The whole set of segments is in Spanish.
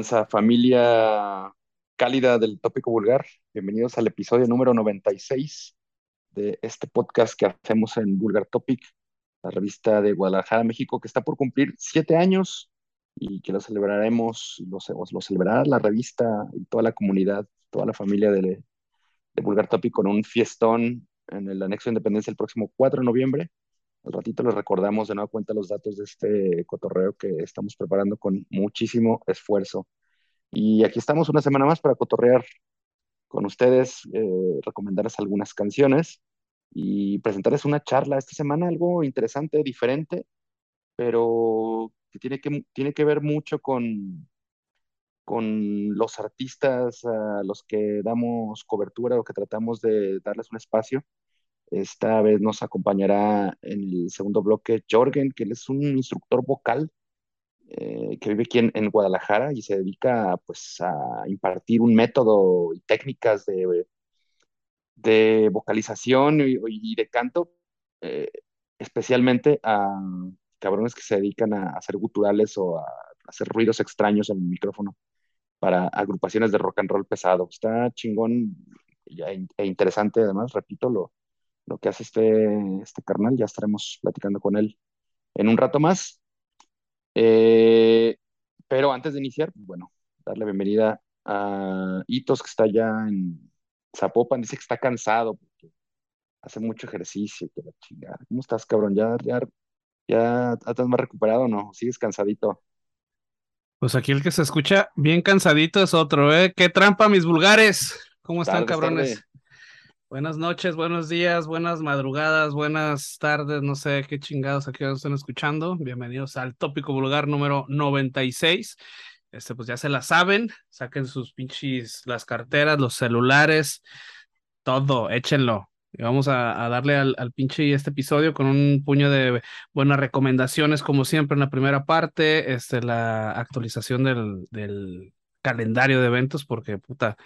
Lanza familia cálida del tópico vulgar. Bienvenidos al episodio número 96 de este podcast que hacemos en Vulgar Topic, la revista de Guadalajara, México, que está por cumplir siete años y que lo celebraremos, lo, lo celebrará la revista y toda la comunidad, toda la familia de, de Vulgar Topic con un fiestón en el anexo de Independencia el próximo 4 de noviembre. Al ratito les recordamos de nueva cuenta los datos de este cotorreo que estamos preparando con muchísimo esfuerzo. Y aquí estamos una semana más para cotorrear con ustedes, eh, recomendarles algunas canciones y presentarles una charla esta semana, algo interesante, diferente, pero que tiene que, tiene que ver mucho con, con los artistas a los que damos cobertura o que tratamos de darles un espacio. Esta vez nos acompañará en el segundo bloque Jorgen, que él es un instructor vocal eh, que vive aquí en, Guadalajara y se dedica pues, a impartir un método y técnicas de, de vocalización y, de canto, eh, especialmente a cabrones que se dedican a hacer guturales o a hacer ruidos extraños en el micrófono para agrupaciones de rock and roll pesado. Está chingón e interesante además, repito, lo, lo que hace este, este carnal. Ya estaremos platicando con él en un rato más. Eh, pero antes de iniciar, bueno, darle bienvenida a Itos, que está ya en Zapopan. Dice que está cansado porque hace mucho ejercicio. Que la chingada. ¿Cómo estás, cabrón? ¿Ya, ya, ya estás más recuperado o no? ¿Sigues cansadito? Pues aquí el que se escucha bien cansadito es otro, ¿eh? ¡Qué trampa, mis vulgares! ¿Cómo están, cabrones? Buenas noches, buenos días, buenas madrugadas, buenas tardes, no sé qué chingados aquí nos están escuchando. Bienvenidos al tópico vulgar número 96. Este, pues ya se la saben, saquen sus pinches, las carteras, los celulares, todo, échenlo. Y vamos a, darle al, pinche este episodio con un puño de buenas recomendaciones, como siempre en la primera parte, este, la actualización del calendario de eventos, porque puta,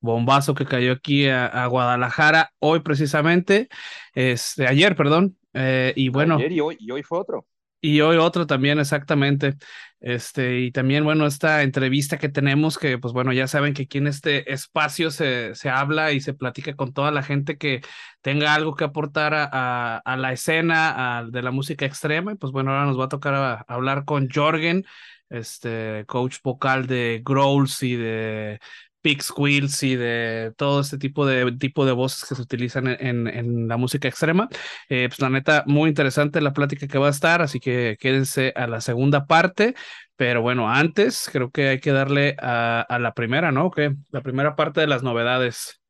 bombazo que cayó aquí a, Guadalajara hoy precisamente, este, ayer, perdón, eh, y bueno. Ayer y hoy, y hoy fue otro. Y hoy otro también, exactamente. Este, y también, bueno, esta entrevista que tenemos, que pues bueno, ya saben que aquí en este espacio se, se habla y se platica con toda la gente que tenga algo que aportar a, a, la escena de la música extrema. Y pues bueno, ahora nos va a tocar hablar con Jorgen, este coach vocal de Growls y de Big squeals y de todo este tipo de tipo de voces que se utilizan en, en, la música extrema. Eh, pues la neta, muy interesante la plática que va a estar, así que quédense a la segunda parte. Pero bueno, antes creo que hay que darle a, a la primera, ¿no? Que la primera parte de las novedades.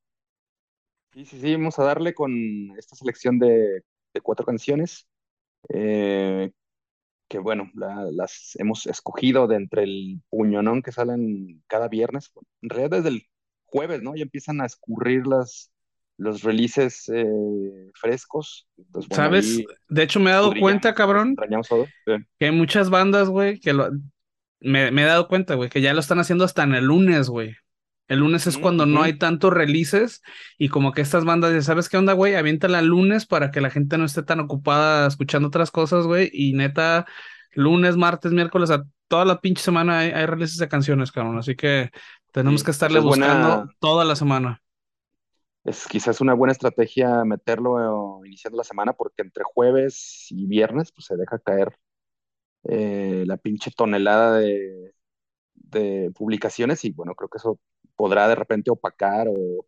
Sí, sí, sí, vamos a darle con esta selección de, de cuatro canciones. Eh, que bueno, las hemos escogido de entre el puñonón que salen cada viernes, en realidad desde el jueves, ¿no? Ya empiezan a escurrir las, los releases eh, frescos. ¿Sabes? De hecho, me he dado cuenta, cabrón, que hay muchas bandas, güey, que lo... me, me he dado cuenta, güey, que ya lo están haciendo hasta en el lunes, güey. El lunes es cuando no hay tantos releases y como que estas bandas ya ¿sabes qué onda, güey? Aviéntala el lunes para que la gente no esté tan ocupada escuchando otras cosas, güey. Y neta, lunes, martes, miércoles, a toda la pinche semana hay, releases de canciones, cabrón. Así que tenemos que estarle buscando toda la semana. Es quizás una buena estrategia meterlo iniciando la semana porque entre jueves y viernes pues se deja caer eh, la pinche tonelada de, de publicaciones y bueno, creo que eso podrá de repente opacar o,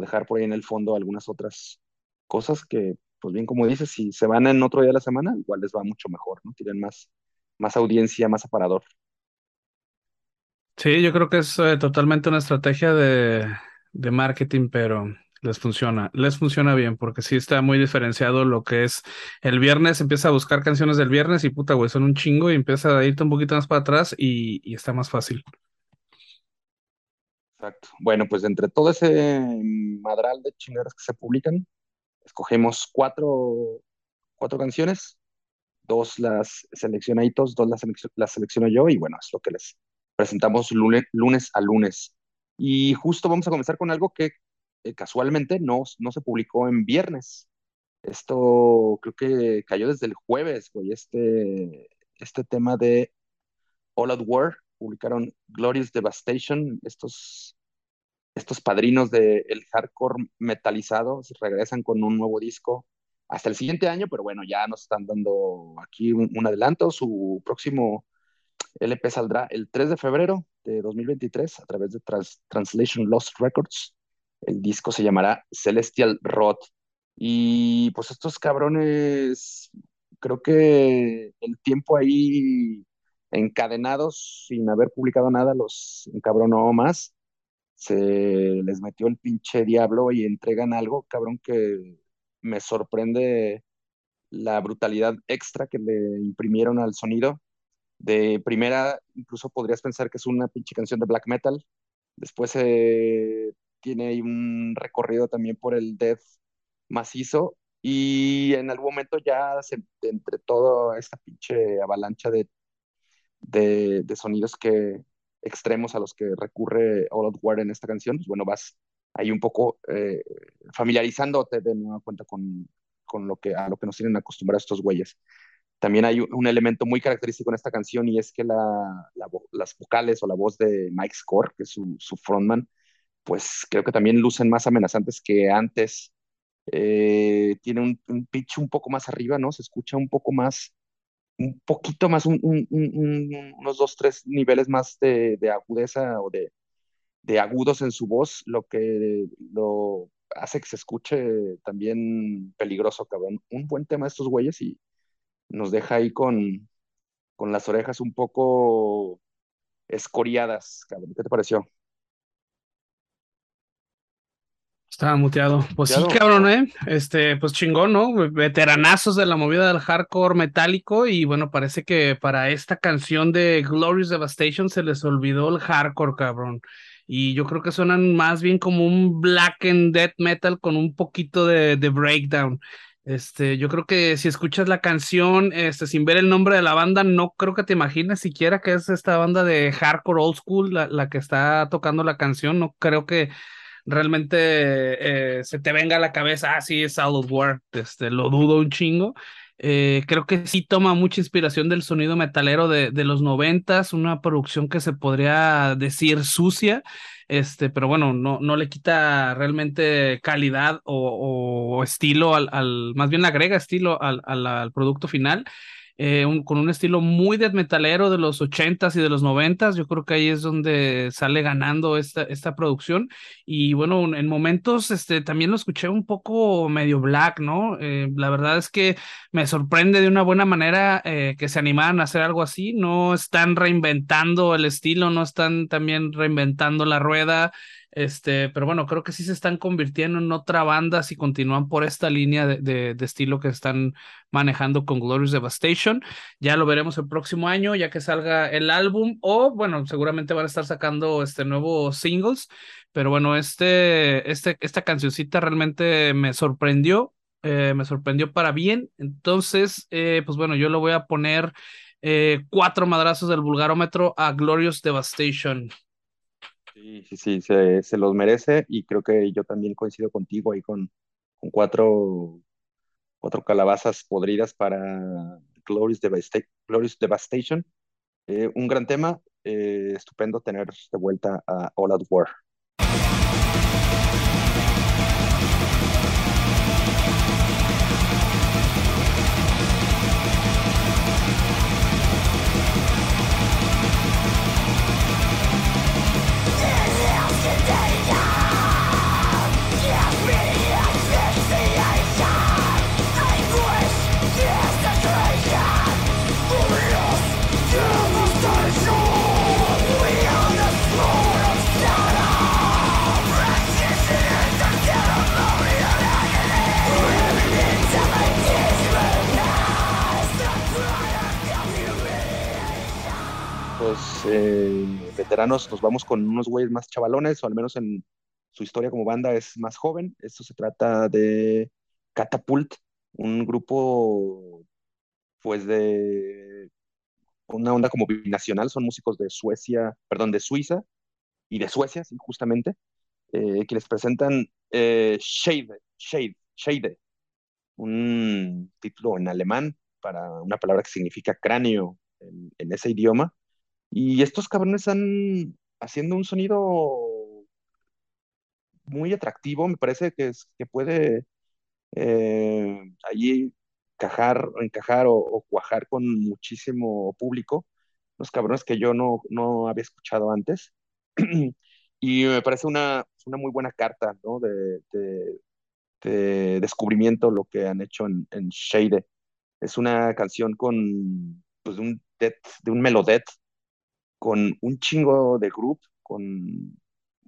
dejar por ahí en el fondo algunas otras cosas que, pues bien como dices, si se van en otro día de la semana, igual les va mucho mejor, ¿no? Tienen más, más audiencia, más aparador. Sí, yo creo que es eh, totalmente una estrategia de, marketing, pero les funciona, les funciona bien, porque sí está muy diferenciado lo que es el viernes, empieza a buscar canciones del viernes y puta, güey, son un chingo y empieza a irte un poquito más para atrás y está más fácil. Exacto. Bueno, pues entre todo ese madral de chingaderas que se publican, escogemos cuatro, cuatro canciones, dos las selecciona Hitos, dos las, las selecciono yo y bueno, es lo que les presentamos lunes, lunes a lunes. Y justo vamos a comenzar con algo que eh, casualmente no, no se publicó en viernes. Esto creo que cayó desde el jueves, güey, este, este tema de All Out War publicaron Glorious Devastation, estos, estos padrinos del hardcore metalizado, regresan con un nuevo disco hasta el siguiente año, pero bueno, ya nos están dando aquí un, adelanto. Su próximo LP saldrá el 3 de febrero de 2023 a través de Translation Lost Records. El disco se llamará Celestial Rod. Y pues estos cabrones, creo que el tiempo ahí encadenados sin haber publicado nada los encabronó más. Se les metió el pinche diablo y entregan algo, cabrón, que me sorprende la brutalidad extra que le imprimieron al sonido. De primera, incluso podrías pensar que es una pinche canción de black metal. Después eh, tiene un recorrido también por el death macizo. Y en algún momento ya entre toda esta pinche avalancha de, de, sonidos que extremos a los que recurre All Out War en esta canción, pues bueno, vas ahí un poco eh, familiarizándote de nueva cuenta con, con, lo que, a lo que nos tienen acostumbrados estos güeyes. También hay un elemento muy característico en esta canción y es que la, las vocales o la voz de Mike Score, que es su, su, frontman, pues creo que también lucen más amenazantes que antes. Eh, tiene un, un, pitch un poco más arriba, ¿no? Se escucha un poco más, un poquito más, un, unos dos, tres niveles más de, de agudeza o de, de agudos en su voz, lo que lo hace que se escuche también peligroso, cabrón. Un buen tema de estos güeyes y nos deja ahí con, con las orejas un poco escoriadas, cabrón. ¿Qué te pareció? Estaba muteado. Pues sí, cabrón, ¿eh? Este, pues chingón, ¿no? Veteranazos de la movida del hardcore metálico y bueno, parece que para esta canción de Glorious Devastation se les olvidó el hardcore, cabrón y yo creo que suenan más bien como un black and death metal con un poquito de, de, breakdown. Este, yo creo que si escuchas la canción, este, sin ver el nombre de la banda, no creo que te imagines siquiera que es esta banda de hardcore old school la, la que está tocando la canción. No creo que realmente eh, se te venga a la cabeza, ah, sí, es Out of War. Este, lo dudo un chingo. Eh, creo que sí toma mucha inspiración del sonido metalero de, de, los noventas, una producción que se podría decir sucia, este, pero bueno, no, no le quita realmente calidad o, o estilo al, al, más bien agrega estilo al, al, al producto final. Eh, con un estilo muy death metalero de los 80s y de los 90s. Yo creo que ahí es donde sale ganando esta, esta producción. Y bueno, en momentos este, también lo escuché un poco medio black, ¿no? Eh, la verdad es que me sorprende de una buena manera eh, que se animaran a hacer algo así. No están reinventando el estilo, no están también reinventando la rueda. Este, pero bueno, creo que sí se están convirtiendo en otra banda si continúan por esta línea de, de, estilo que están manejando con Glorious Devastation. Ya lo veremos el próximo año, ya que salga el álbum, o bueno, seguramente van a estar sacando este nuevos singles. Pero bueno, este, este, esta cancioncita realmente me sorprendió, eh, me sorprendió para bien. Entonces, eh, pues bueno, yo lo voy a poner eh, cuatro madrazos del vulgarómetro a Glorious Devastation. Sí, sí, sí, se, los merece y creo que yo también coincido contigo ahí con, cuatro, calabazas podridas para Glorious, Devastation. Eh, un gran tema, eh, estupendo tener de vuelta a All Out War. Eh, veteranos, nos vamos con unos güeyes más chavalones, o al menos en su historia como banda es más joven. Esto se trata de Catapult, un grupo pues de una onda como binacional, son músicos de Suecia, perdón, de Suiza y de Suecia, sí, justamente, eh, que les presentan eh, Shade, Shade, Shade, un título en alemán para una palabra que significa cráneo en ese idioma Y estos cabrones están haciendo un sonido muy atractivo, me parece que, es, que puede eh, allí encajar, encajar o, cuajar con muchísimo público, los cabrones que yo no, no había escuchado antes. y me parece una, una muy buena carta ¿no? de, de, descubrimiento lo que han hecho en, Shade. Es una canción con pues, un death, de un melodet, con un chingo de group, con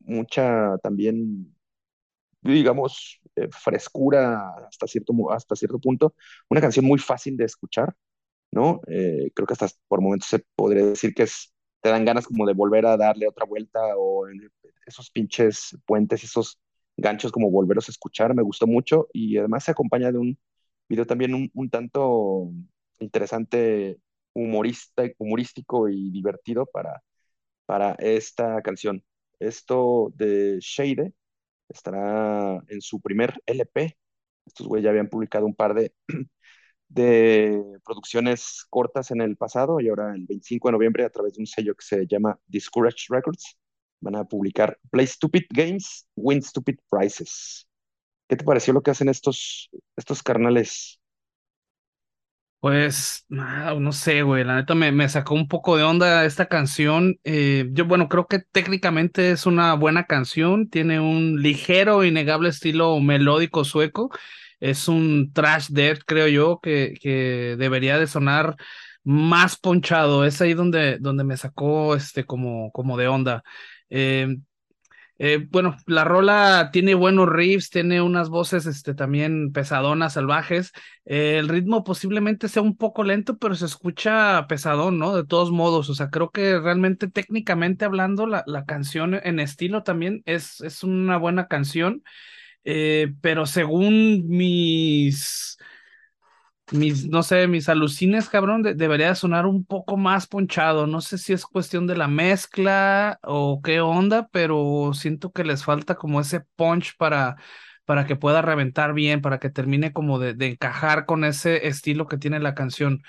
mucha también digamos, eh, frescura hasta cierto, hasta cierto punto. Una canción muy fácil de escuchar, ¿no? Eh, creo que hasta por momentos se podría decir que te dan ganas como de volver a darle otra vuelta o esos pinches puentes, esos ganchos como volverlos a escuchar, me gustó mucho y además se acompaña de un video también un tanto interesante, humorista, humorístico y divertido para, para esta canción. Esto de Shade estará en su primer LP. Estos güeyes ya habían publicado un par de, de producciones cortas en el pasado y ahora el 25 de noviembre a través de un sello que se llama Discourage Records van a publicar Play Stupid Games, Win Stupid Prizes. ¿Qué te pareció lo que hacen estos, estos carnales? Pues, no sé, güey, la neta me, me, sacó un poco de onda esta canción. Eh, yo, bueno, creo que técnicamente es una buena canción, tiene un ligero, innegable estilo melódico sueco. Es un trash death, creo yo, que, que debería de sonar más ponchado. Es ahí donde, donde me sacó este como, como de onda. Eh, eh, bueno, la rola tiene buenos riffs, tiene unas voces este, también pesadonas, salvajes. Eh, el ritmo posiblemente sea un poco lento, pero se escucha pesadón, ¿no? De todos modos, o sea, creo que realmente técnicamente hablando, la, la canción en estilo también es, es una buena canción, eh, pero según mis mis, no sé, mis alucines, cabrón, debería sonar un poco más ponchado. No sé si es cuestión de la mezcla o qué onda, pero siento que les falta como ese punch para, para que pueda reventar bien, para que termine como de, de encajar con ese estilo que tiene la canción.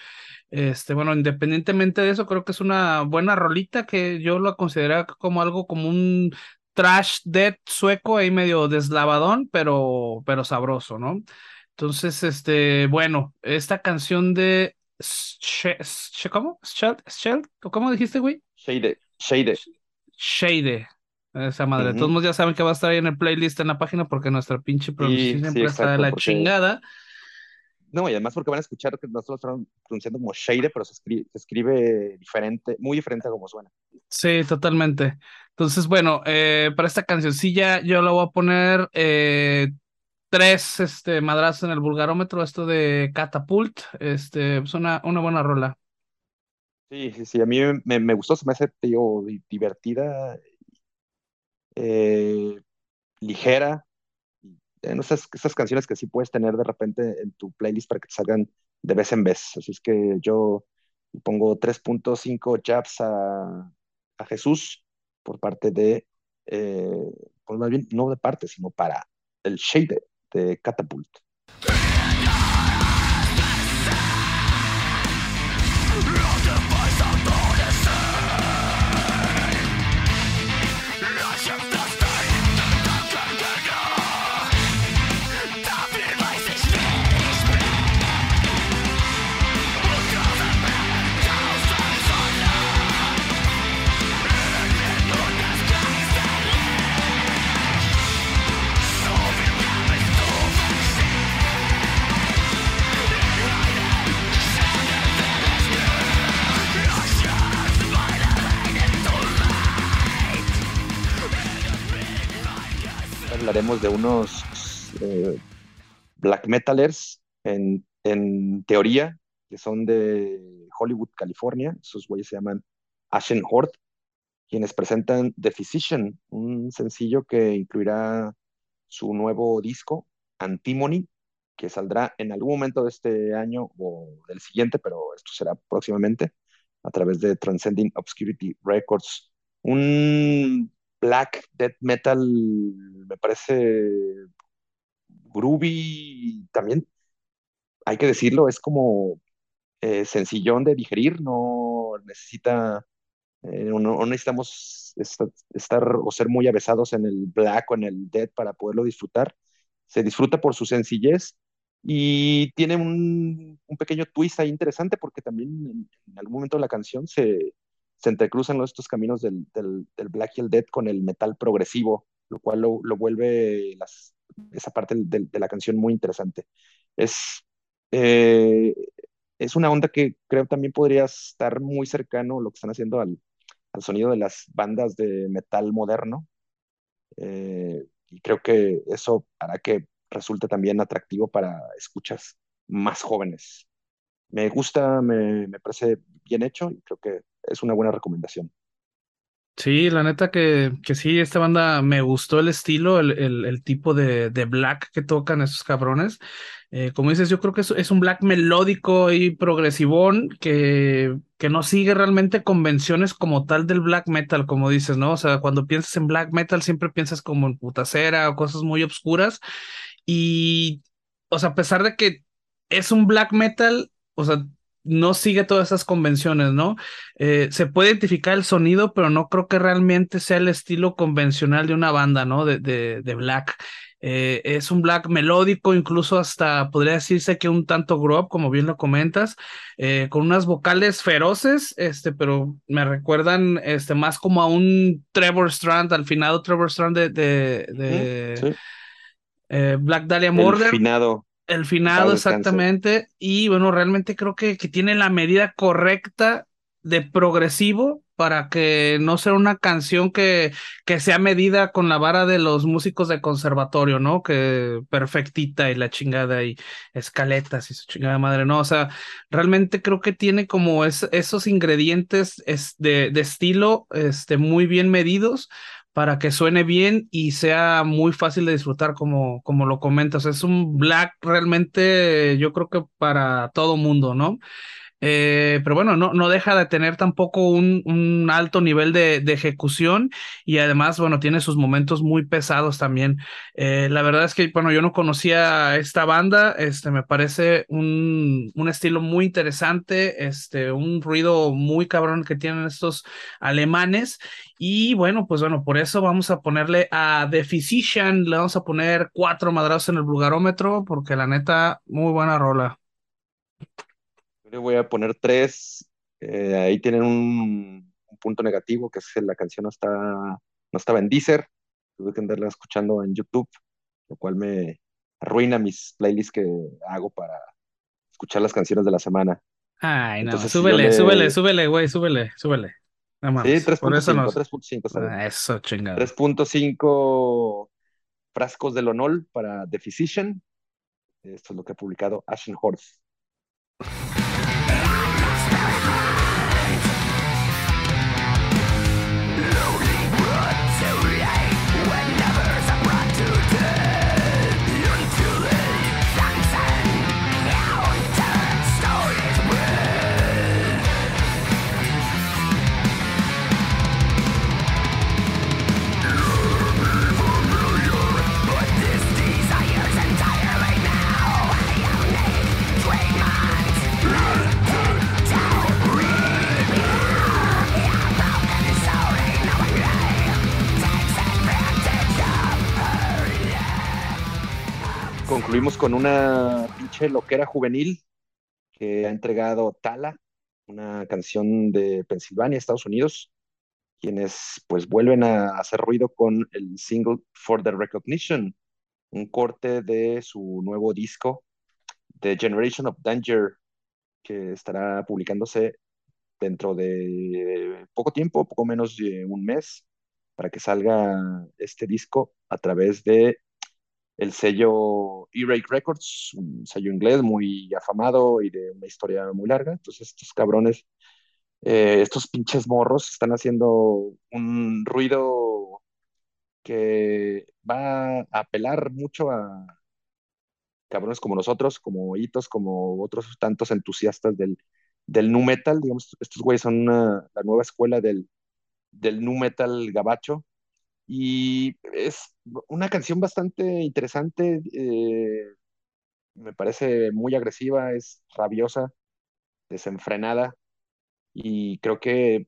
Este, bueno, independientemente de eso, creo que es una buena rolita que yo lo considero como algo como un trash dead sueco ahí medio deslavadón, pero, pero sabroso, ¿no? Entonces, este, bueno, esta canción de ¿cómo? Sheld, ¿cómo dijiste, güey? Shade, Shade. Shade. Esa madre. Todos ya saben que va a estar ahí en el playlist en la página porque nuestra pinche pronunciación siempre está de la chingada. No, y además porque van a escuchar que nosotros estamos pronunciando como Shade, pero se escribe, se escribe diferente, muy diferente a como suena. Sí, totalmente. Entonces, bueno, eh, para esta cancioncilla yo la voy a poner eh, tres este, madrazos en el vulgarómetro, esto de Catapult, este, es una, una buena rola. Sí, sí, sí, a mí me, me gustó, se me hace, tío, divertida, eh, ligera, en esas, esas canciones que sí puedes tener de repente en tu playlist para que te salgan de vez en vez. Así es que yo pongo 3.5 jabs a, a, Jesús por parte de, eh, pues más bien, no de parte, sino para el Shade de Catapult. De unos eh, black metalers en, en, teoría, que son de Hollywood, California. Esos güeyes se llaman Ashen Horde, quienes presentan The Physician, un sencillo que incluirá su nuevo disco, Antimony, que saldrá en algún momento de este año o del siguiente, pero esto será próximamente a través de Transcending Obscurity Records. Un black death metal me parece groovy también hay que decirlo es como eh, sencillón de digerir no necesita Eh, no, necesitamos estar o ser muy avesados en el black o en el dead para poderlo disfrutar. Se disfruta por su sencillez y tiene un, pequeño twist ahí interesante porque también en, algún momento de la canción se, se entrecruzan estos caminos del, del, black y el dead con el metal progresivo, lo cual lo, vuelve esa parte de, la canción muy interesante. Es, eh, es una onda que creo también podría estar muy cercano lo que están haciendo al, al sonido de las bandas de metal moderno. Eh, y creo que eso hará que resulte también atractivo para escuchas más jóvenes. Me gusta, me, me parece bien hecho y creo que es una buena recomendación. Sí, la neta que, que sí, esta banda me gustó el estilo, el, el, tipo de, de, black que tocan esos cabrones. Eh, como dices, yo creo que es, un black melódico y progresivón que, que no sigue realmente convenciones como tal del black metal, como dices, ¿no? O sea, cuando piensas en black metal siempre piensas como en putacera o cosas muy obscuras. Y, o sea, a pesar de que es un black metal, o sea, no sigue todas esas convenciones, ¿no? Eh, se puede identificar el sonido, pero no creo que realmente sea el estilo convencional de una banda, ¿no? De, de, black. Eh, es un black melódico, incluso hasta podría decirse que un tanto grow como bien lo comentas, eh, con unas vocales feroces, este, pero me recuerdan este, más como a un Trevor Strand, al finado Trevor Strand de, de, Black Dahlia Murder. finado. El finado, exactamente. Y bueno, realmente creo que, que tiene la medida correcta de progresivo para que no sea una canción que, que sea medida con la vara de los músicos de conservatorio, ¿no? Que perfectita y la chingada y escaletas y su chingada madre, ¿no? O sea, realmente creo que tiene como esos ingredientes de, de, estilo este, muy bien medidos para que suene bien y sea muy fácil de disfrutar como, como lo comentas. Es un black realmente, yo creo que para todo mundo, ¿no? Eh, pero bueno, no, no deja de tener tampoco un, un alto nivel de, ejecución y además, bueno, tiene sus momentos muy pesados también. Eh, la verdad es que, bueno, yo no conocía esta banda, este, me parece un, un estilo muy interesante, este, un ruido muy cabrón que tienen estos alemanes y bueno, pues bueno, por eso vamos a ponerle a The Physician, le vamos a poner cuatro madrazos en el vulgarómetro porque la neta, muy buena rola voy a poner tres. Eh, ahí tienen un, punto negativo, que es que la canción no, está, no estaba en Deezer. Tuve que andarla escuchando en YouTube, lo cual me arruina mis playlists que hago para escuchar las canciones de la semana. Ay, no, súbele, súbele, súbele, güey, súbele, súbele. Nada Sí, 3.5, ah, eso, chingado. 3.5 frascos del Onol para The Physician. Esto es lo que ha publicado Ashen Horse. Thank. Concluimos con una pinche loquera juvenil que ha entregado Tala, una canción de Pensilvania, Estados Unidos, quienes pues vuelven a hacer ruido con el single For the Recognition, un corte de su nuevo disco, The Generation of Danger, que estará publicándose dentro de poco tiempo, poco menos de un mes, para que salga este disco a través de el sello E-Rake Records, un sello inglés muy afamado y de una historia muy larga. Entonces estos cabrones, eh, estos pinches morros están haciendo un ruido que va a apelar mucho a cabrones como nosotros, como hitos, como otros tantos entusiastas del, del nu metal. Digamos, estos güeyes son la nueva escuela del, del nu metal gabacho y es una canción bastante interesante, eh, me parece muy agresiva, es rabiosa, desenfrenada y creo que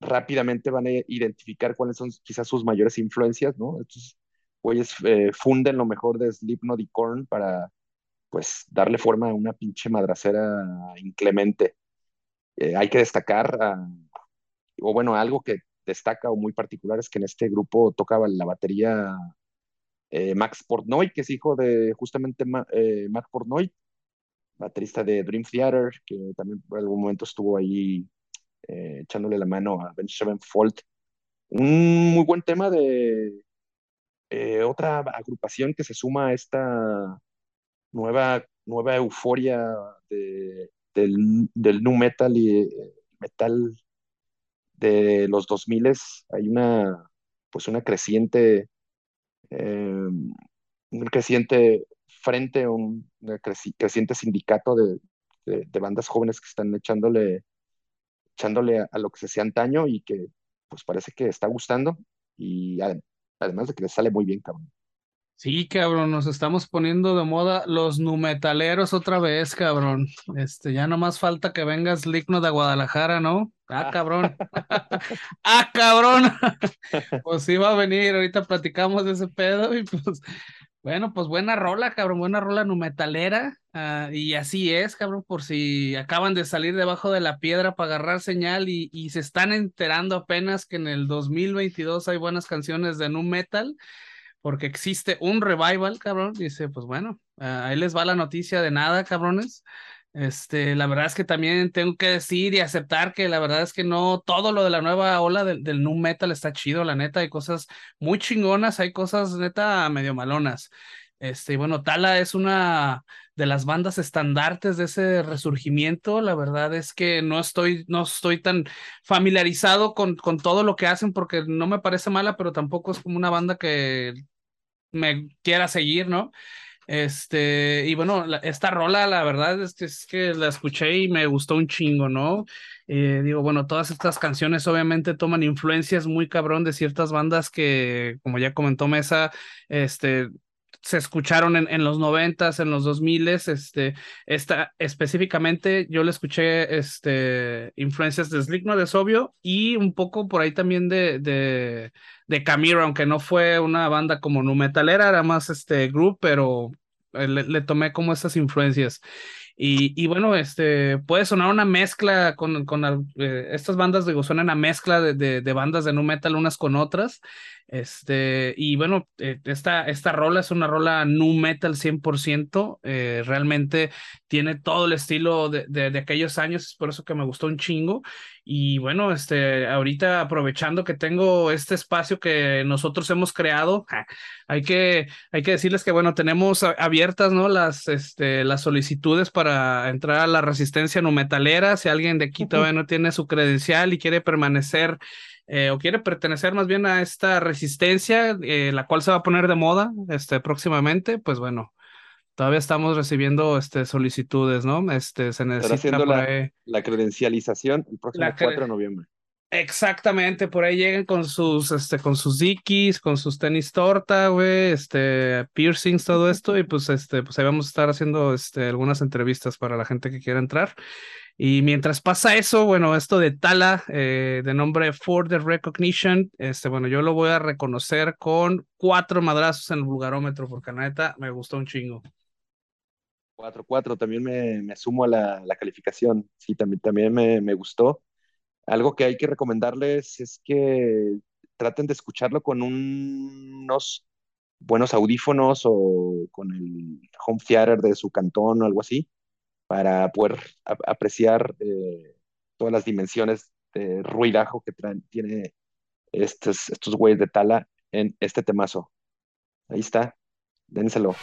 rápidamente van a identificar cuáles son quizás sus mayores influencias, ¿no? Estos güeyes eh, funden lo mejor de Slipknot y Korn para, pues, darle forma a una pinche madracera inclemente. Eh, hay que destacar, o bueno, algo que destaca o muy particular es que en este grupo tocaba la batería eh, Max Portnoy, que es hijo de justamente Max Portnoy, baterista de Dream Theater, que también por algún momento estuvo ahí eh, echándole la mano a Ben Sevenfold. Un muy buen tema de eh, otra agrupación que se suma a esta nueva, nueva euforia del, del nu metal y eh, metal de los 2000 hay una pues una creciente un creciente frente, un creciente sindicato de, de, bandas jóvenes que están echándole echándole a, lo que se hacía antaño y que pues parece que está gustando y además de que le sale muy bien, cabrón. Sí, cabrón, nos estamos poniendo de moda los numetaleros otra vez, cabrón. Este, ya no más falta que vengas Ligno de Guadalajara, ¿no? Ah, ah. cabrón. ah, cabrón. pues sí va a venir, ahorita platicamos de ese pedo y pues bueno, pues buena rola, cabrón, buena rola numetalera. Uh, y así es, cabrón, por si acaban de salir debajo de la piedra para agarrar señal y, y, se están enterando apenas que en el 2022 hay buenas canciones de nu metal, porque existe un revival, cabrón. Dice, pues bueno, uh, ahí les va la noticia de nada, cabrones. Este, la verdad es que también tengo que decir y aceptar que la verdad es que no todo lo de la nueva ola del, del nu metal está chido, la neta, hay cosas muy chingonas, hay cosas neta medio malonas. Este, bueno, Tala es una de las bandas estandartes de ese resurgimiento. La verdad es que no estoy, no estoy tan familiarizado con, con todo lo que hacen porque no me parece mala, pero tampoco es como una banda que me quiera seguir, ¿no? Este, y bueno, esta rola, la verdad es que, es que la escuché y me gustó un chingo, ¿no? Eh, digo, bueno, todas estas canciones obviamente toman influencias muy cabrón de ciertas bandas que, como ya comentó Mesa, este, se escucharon en, en los noventas, en los dos miles, este, esta específicamente yo le escuché, este, influencias de Slipknot, es obvio, y un poco por ahí también de, de, de Camiro, aunque no fue una banda como nu metalera, era más este group, pero eh, le, tomé como esas influencias. Y, y, bueno, este puede sonar una mezcla con, con eh, estas bandas, digo, suenan a mezcla de, de, de, bandas de nu metal unas con otras. Este, y bueno, eh, esta, esta rola es una rola nu metal 100%, eh, realmente tiene todo el estilo de, de, aquellos años, es por eso que me gustó un chingo. Y bueno, este, ahorita aprovechando que tengo este espacio que nosotros hemos creado, hay que, hay que decirles que bueno, tenemos abiertas, ¿no? Las, este, las solicitudes para entrar a la resistencia nu metalera, si alguien de aquí todavía no tiene su credencial y quiere permanecer eh, o quiere pertenecer más bien a esta resistencia, eh, la cual se va a poner de moda este, próximamente, pues bueno, todavía estamos recibiendo este, solicitudes, ¿no? Este, se necesita por la, la, credencialización el próximo 4 de noviembre. Exactamente, por ahí llegan con sus, este, con sus dikis, con sus tenis torta, güey, este, piercings, todo esto, y pues, este, pues ahí vamos a estar haciendo, este, algunas entrevistas para la gente que quiera entrar. Y mientras pasa eso, bueno, esto de Tala, eh, de nombre For the Recognition, este, bueno, yo lo voy a reconocer con cuatro madrazos en el vulgarómetro, porque la neta me gustó un chingo. Cuatro, cuatro, también me, me sumo a la, la, calificación, sí, también, también me, me gustó. Algo que hay que recomendarles es que traten de escucharlo con unos buenos audífonos o con el home theater de su cantón o algo así para poder apreciar eh, todas las dimensiones de ruidajo que tiene estos, estos güeyes de tala en este temazo. Ahí está, dénselo.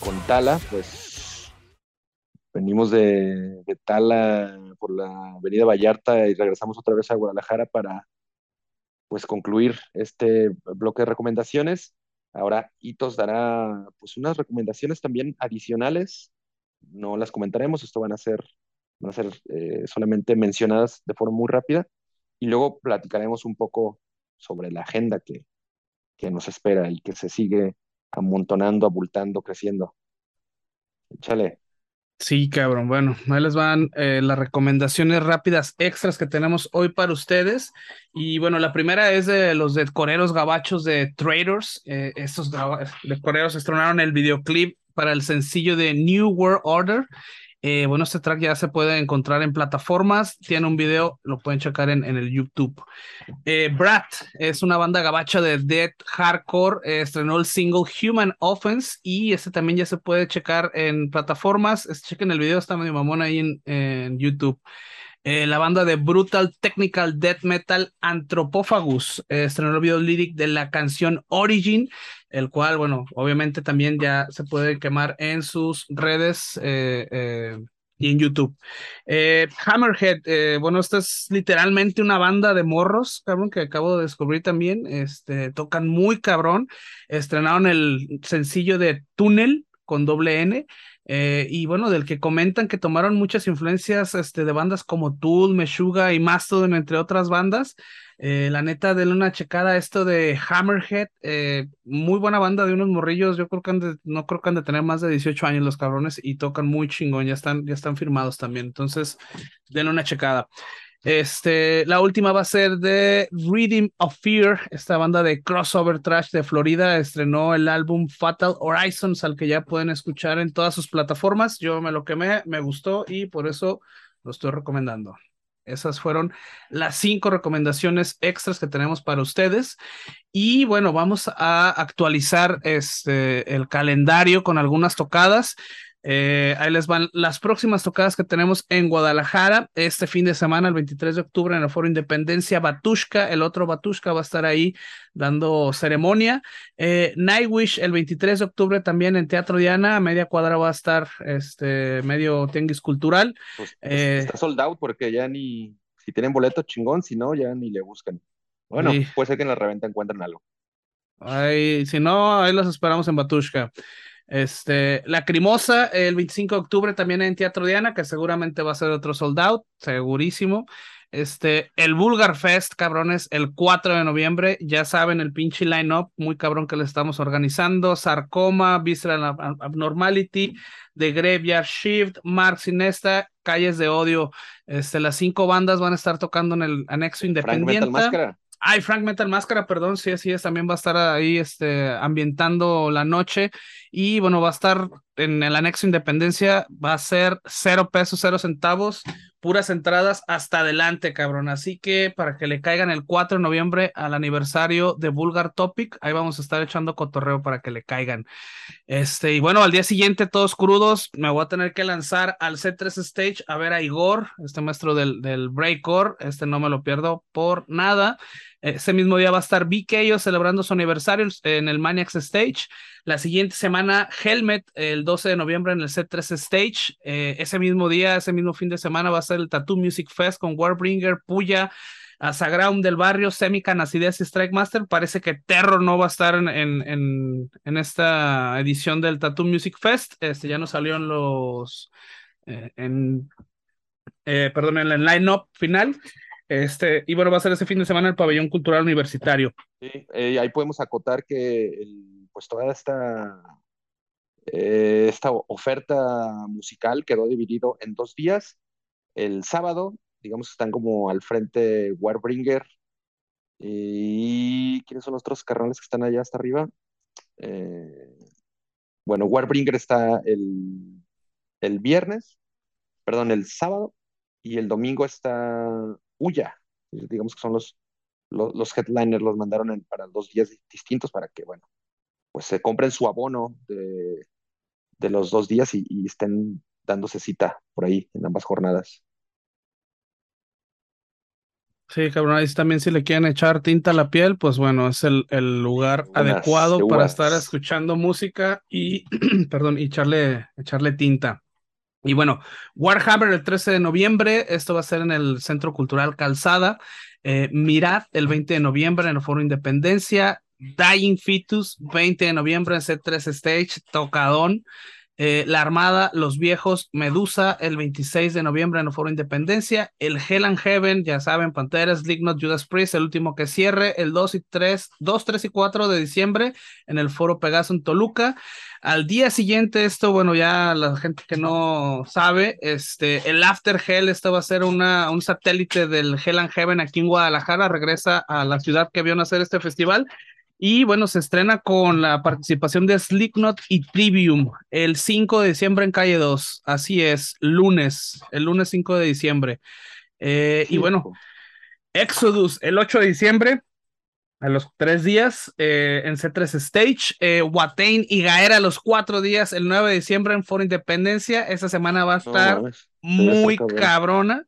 Con Tala, pues venimos de, Tala por la Avenida Vallarta y regresamos otra vez a Guadalajara para pues concluir este bloque de recomendaciones. Ahora Itos dará pues unas recomendaciones también adicionales. No las comentaremos, esto van a ser van a ser eh, solamente mencionadas de forma muy rápida y luego platicaremos un poco sobre la agenda que, que nos espera y que se sigue amontonando, abultando, creciendo. Échale. Sí, cabrón. Bueno, ahí les van eh, las recomendaciones rápidas extras que tenemos hoy para ustedes. Y bueno, la primera es de los de coreros gabachos de Traders. Eh, estos de coreros estrenaron el videoclip para el sencillo de New World Order. Eh, bueno, este track ya se puede encontrar en plataformas. Tiene un video, lo pueden checar en, el YouTube. Eh, Brat es una banda gabacha de death hardcore. Eh, estrenó el single Human Offense y este también ya se puede checar en plataformas. chequen el video, está medio mamón ahí en, en YouTube. la banda de Brutal Technical Death Metal Anthropophagus estrenó el video lyric de la canción Origin el cual, bueno, obviamente también ya se puede quemar en sus redes eh, eh, y en YouTube. Eh, Hammerhead, bueno, esta es literalmente una banda de morros, cabrón, que acabo de descubrir también. Este, tocan muy cabrón. Estrenaron el sencillo de Túnel con doble N. y bueno, del que comentan que tomaron muchas influencias este, de bandas como Tool, Meshuga y Mastodon, entre otras bandas. Eh, la neta, denle una checada esto de Hammerhead. Eh, muy buena banda de unos morrillos. Yo creo que han de, no creo que han de tener más de 18 años los cabrones y tocan muy chingón. Ya están, ya están firmados también. Entonces, denle una checada. Este, la última va a ser de Reading of Fear, esta banda de crossover trash de Florida estrenó el álbum Fatal Horizons, al que ya pueden escuchar en todas sus plataformas. Yo me lo quemé, me gustó y por eso lo estoy recomendando. Esas fueron las cinco recomendaciones extras que tenemos para ustedes. Y bueno, vamos a actualizar este, el calendario con algunas tocadas. Eh, ahí les van las próximas tocadas que tenemos en Guadalajara este fin de semana, el 23 de octubre, en el Foro Independencia Batushka. El otro Batushka va a estar ahí dando ceremonia. Eh, Nightwish el 23 de octubre también en Teatro Diana, a media cuadra va a estar este medio tenguis cultural. Pues, pues, eh, está sold out porque ya ni, si tienen boleto chingón, si no, ya ni le buscan. Bueno, puede ser que en la reventa encuentren algo. Ay, si no, ahí los esperamos en Batushka. Este, Lacrimosa, el 25 de octubre también en Teatro Diana, que seguramente va a ser otro sold out, segurísimo. Este, el Vulgar Fest, cabrones, el 4 de noviembre, ya saben, el pinche line-up, muy cabrón que le estamos organizando, Sarcoma, Visceral Abnormality, The Graveyard Shift, Mark Sinesta, Calles de Odio, este, las cinco bandas van a estar tocando en el anexo independiente. Ay, Frank Metal Máscara, perdón, sí, así es, también va a estar ahí este, ambientando la noche. Y bueno, va a estar en el anexo Independencia, va a ser cero pesos, cero centavos, puras entradas hasta adelante, cabrón. Así que para que le caigan el 4 de noviembre al aniversario de Vulgar Topic, ahí vamos a estar echando cotorreo para que le caigan. Este, y bueno, al día siguiente, todos crudos, me voy a tener que lanzar al C3 Stage a ver a Igor, este maestro del, del Breakcore. Este no me lo pierdo por nada. Ese mismo día va a estar BKO celebrando su aniversario en el Maniacs Stage. La siguiente semana, Helmet, el 12 de noviembre en el C3 Stage. Eh, ese mismo día, ese mismo fin de semana, va a ser el Tattoo Music Fest con Warbringer, Puya, Sagraum del Barrio, Semican, Acidez y Strike Master. Parece que Terror no va a estar en, en, en, esta edición del Tattoo Music Fest. Este ya no salieron los. Eh, en, eh, perdón, en el line-up final. Este, y bueno, va a ser ese fin de semana el pabellón cultural universitario. Eh, ahí podemos acotar que pues toda esta, eh, esta oferta musical quedó dividido en dos días. El sábado, digamos, están como al frente Warbringer y ¿quiénes son los otros carnales que están allá hasta arriba? Eh, bueno, Warbringer está el, el viernes, perdón, el sábado, y el domingo está Uya, digamos que son los, los, headliners, los mandaron para dos días distintos para que, bueno, pues se compren su abono de, los dos días y, estén dándose cita por ahí en ambas jornadas. Sí, cabrón, ahí también si le quieren echar tinta a la piel, pues bueno, es el, el lugar adecuado para estar escuchando música y, perdón, y echarle, echarle tinta. Y bueno, Warhammer el 13 de noviembre, esto va a ser en el Centro Cultural Calzada. Eh, Mirad el 20 de noviembre en el Foro Independencia. Dying Fetus, 20 de noviembre en C3 Stage, Tocadón. Eh, la Armada, Los Viejos, Medusa, el 26 de noviembre en el Foro Independencia, el Hell and Heaven, ya saben, Panteras, Lignot, Judas Priest, el último que cierre, el 2 y 3, 2, 3 y 4 de diciembre en el Foro Pegaso en Toluca. Al día siguiente, esto, bueno, ya la gente que no sabe, este, el After Hell, esto va a ser una, un satélite del Hell and Heaven aquí en Guadalajara, regresa a la ciudad que vio nacer este festival y bueno, se estrena con la participación de Slipknot y Trivium el 5 de diciembre en Calle 2. Así es, lunes, el lunes 5 de diciembre. Eh, y bueno, Exodus el 8 de diciembre, a los tres días eh, en C3 Stage. Eh, Watain y Gaera los cuatro días, el 9 de diciembre en Foro Independencia. Esa semana va a estar muy cabrona.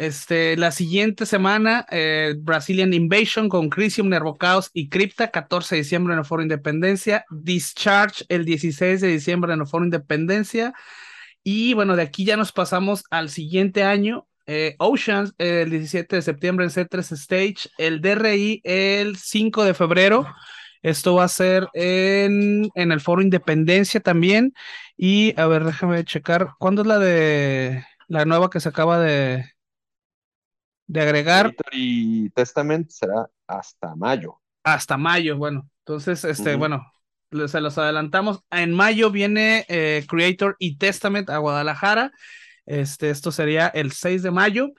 Este, la siguiente semana, eh, Brazilian Invasion con Crisium, Nervocaos y Crypta, 14 de diciembre en el Foro Independencia. Discharge el 16 de diciembre en el Foro Independencia. Y bueno, de aquí ya nos pasamos al siguiente año. Eh, Oceans el 17 de septiembre en C3 Stage. El DRI el 5 de febrero. Esto va a ser en, en el Foro Independencia también. Y a ver, déjame checar. ¿Cuándo es la de la nueva que se acaba de, de agregar. y Testament será hasta mayo. Hasta mayo, bueno. Entonces, este, bueno, se los adelantamos. En mayo viene eh, Creator y Testament a Guadalajara. Este, esto sería el 6 de mayo.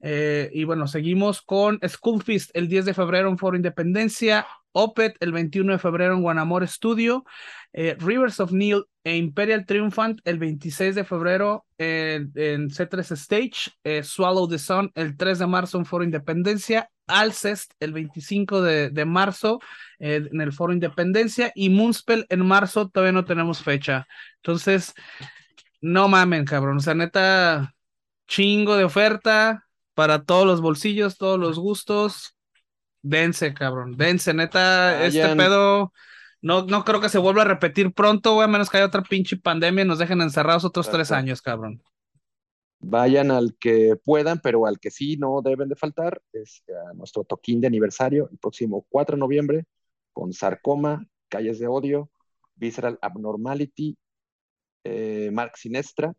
Eh, y bueno, seguimos con Schoolfist el 10 de febrero en Foro Independencia, Opet el 21 de febrero en Guanamor Studio, eh, Rivers of Neil e Imperial Triumphant el 26 de febrero en, C3 Stage, eh, Swallow the Sun el 3 de marzo en Foro Independencia, Alcest el 25 de, marzo en el Foro Independencia y Moonspell en marzo todavía no tenemos fecha. Entonces, no mamen, cabrón. O sea, neta, chingo de oferta para todos los bolsillos, todos los gustos. Dense, cabrón, dense, neta, este pedo no, no creo que se vuelva a repetir pronto, güey, a menos que haya otra pinche pandemia y nos dejen encerrados otros tres años, cabrón. Vayan al que puedan, pero al que sí no deben de faltar es a nuestro toquín de aniversario, el próximo 4 de noviembre, con Sarcoma, Calles de Odio, Visceral Abnormality, eh, Mark Sinestra,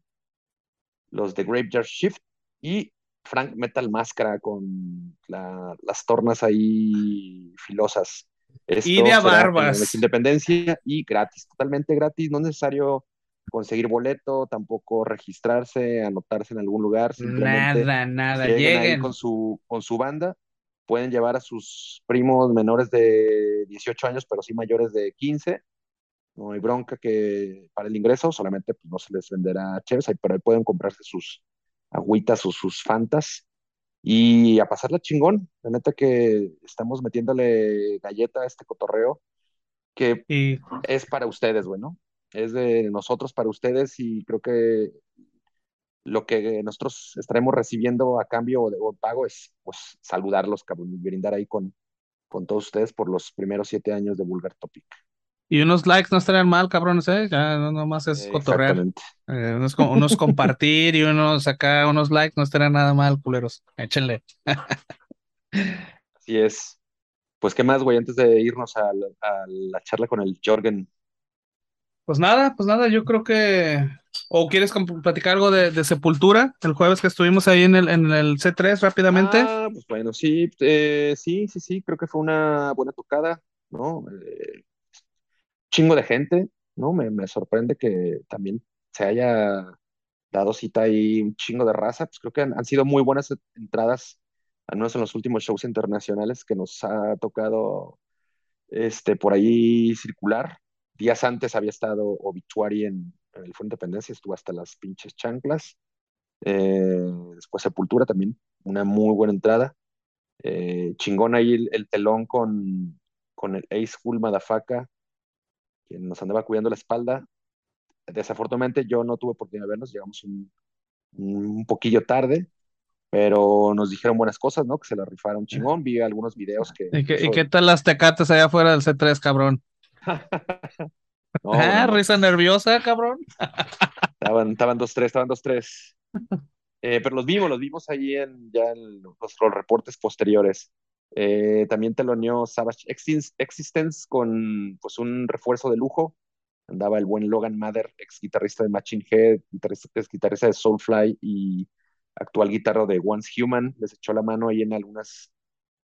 los de Graveyard Shift y Frank Metal Máscara con las tornas ahí filosas. y de barbas. Independencia y gratis, totalmente gratis, no es necesario conseguir boleto, tampoco registrarse, anotarse en algún lugar. Nada, nada, lleguen, con su, con su banda, pueden llevar a sus primos menores de 18 años, pero sí mayores de 15. No hay bronca que para el ingreso, solamente pues, no se les venderá chéves, pero ahí pueden comprarse sus, agüitas o sus fantas y a pasarla chingón. La neta que estamos metiéndole galleta a este cotorreo que es para ustedes, bueno, es de nosotros para ustedes y creo que lo que nosotros estaremos recibiendo a cambio o de pago es pues saludarlos, cabrón, y brindar ahí con, con todos ustedes por los primeros siete años de Vulgar Topic. Y unos likes no estarían mal, cabrones, ¿eh? Ya no nomás es cotorrear. Eh, unos, unos compartir y unos acá, unos likes no estarían nada mal, culeros. Échenle. Así es. Pues, ¿qué más, güey? Antes de irnos a la, charla con el Jorgen. Pues nada, pues nada, yo creo que. ¿O quieres platicar algo de, Sepultura? El jueves que estuvimos ahí en el, en el C3 rápidamente. Ah, pues bueno, sí, eh, sí, sí, sí, creo que fue una buena tocada, ¿no? Eh, chingo de gente, ¿no? Me, sorprende que también se haya dado cita ahí un chingo de raza, pues creo que han, sido muy buenas entradas, al menos en los últimos shows internacionales que nos ha tocado este, por ahí circular. Días antes había estado Obituary en, el Foro Independencia, estuvo hasta las pinches chanclas. Eh, después Sepultura también, una muy buena entrada. Eh, chingón ahí el, telón con, con el Ace Full Madafaka, quien nos andaba cuidando la espalda. Desafortunadamente yo no tuve oportunidad de vernos, llegamos un, un poquillo tarde, pero nos dijeron buenas cosas, ¿no? Que se la rifaron chingón, vi algunos videos que... ¿Y, qué, tal las tecates allá afuera del C3, cabrón? ah, risa nerviosa, cabrón. estaban, estaban dos, tres, estaban dos, tres. Eh, pero los vimos, los vimos ahí en ya en los, reportes posteriores. Eh, también teloneó Savage Existence con pues, un refuerzo de lujo. Andaba el buen Logan Mather, ex guitarrista de Machine Head, ex guitarrista de Soulfly y actual guitarro de Once Human. Les echó la mano ahí en algunas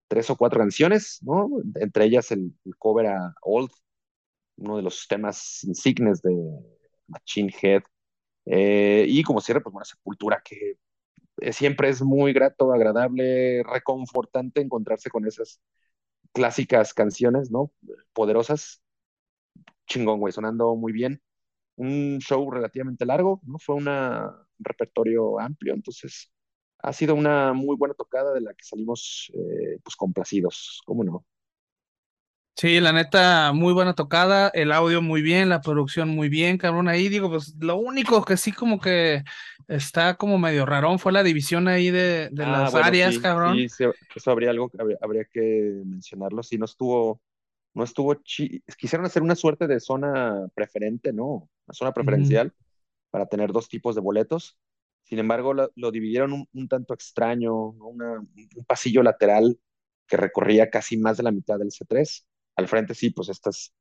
tres o cuatro canciones, ¿no? Entre ellas el, cover a Old, uno de los temas insignes de Machine Head. Eh, y como cierre, pues bueno, Sepultura, que siempre es muy grato, agradable, reconfortante encontrarse con esas clásicas canciones, ¿no? Poderosas. Chingón, güey, sonando muy bien. Un show relativamente largo, ¿no? Fue un repertorio amplio, entonces ha sido una muy buena tocada de la que salimos eh, pues complacidos, ¿cómo no? Sí, la neta, muy buena tocada, el audio muy bien, la producción muy bien, cabrón. Ahí digo, pues lo único que sí como que está como medio rarón fue la división ahí de, de ah, las áreas, cabrón. Sí, eso habría algo, habría, habría que mencionarlo. Sí, no estuvo, no estuvo chi quisieron hacer una suerte de zona preferente, ¿no? Una zona preferencial para tener dos tipos de boletos. Sin embargo, lo, dividieron un, tanto extraño, un pasillo lateral que recorría casi más de la mitad del C3 al frente sí, pues estás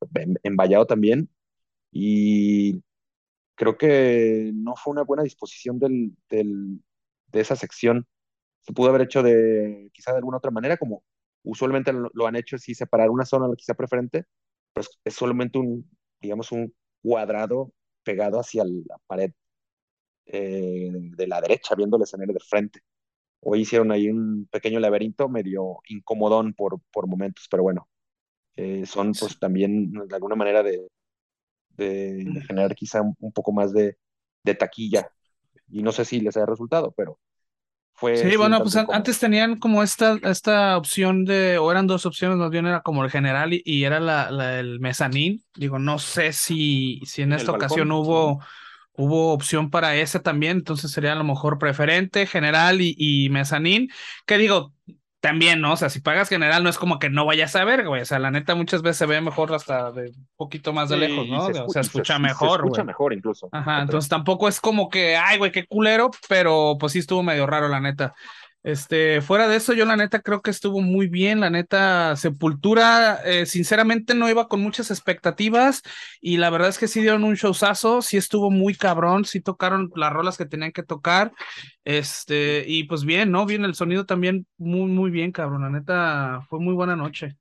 envallado también. Y creo que no fue una buena disposición del, de esa sección. Se pudo haber hecho de quizá de alguna otra manera, como usualmente lo, han hecho, sí, separar una zona quizá preferente, pero es, solamente un, digamos, un cuadrado pegado hacia la pared eh, de la derecha, viendo el escenario de frente. Hoy hicieron ahí un pequeño laberinto medio incomodón por, por momentos, pero bueno, eh, son pues también de alguna manera de, de, generar quizá un, poco más de, de, taquilla. Y no sé si les haya resultado, pero fue... Sí, bueno, pues antes tenían como esta, esta opción de, o eran dos opciones, más bien era como el general y, era la, la, el mezanín. Digo, no sé si, si en esta ocasión hubo... hubo opción para ese también, entonces sería a lo mejor preferente, general y, y mezanín, que digo, también, ¿no? O sea, si pagas general, no es como que no vayas a ver, güey. O sea, la neta, muchas veces se ve mejor hasta de un poquito más de lejos, ¿no? o sea, escucha mejor. Se escucha mejor incluso. Ajá, entonces tampoco es como que, ay, güey, qué culero, pero pues sí estuvo medio raro, la neta. Este, fuera de eso, yo la neta creo que estuvo muy bien, la neta, Sepultura, eh, sinceramente no iba con muchas expectativas y la verdad es que sí dieron un showzazo, sí estuvo muy cabrón, sí tocaron las rolas que tenían que tocar, este, y pues bien, ¿no? Bien, el sonido también muy, muy bien, cabrón, la neta, fue muy buena noche.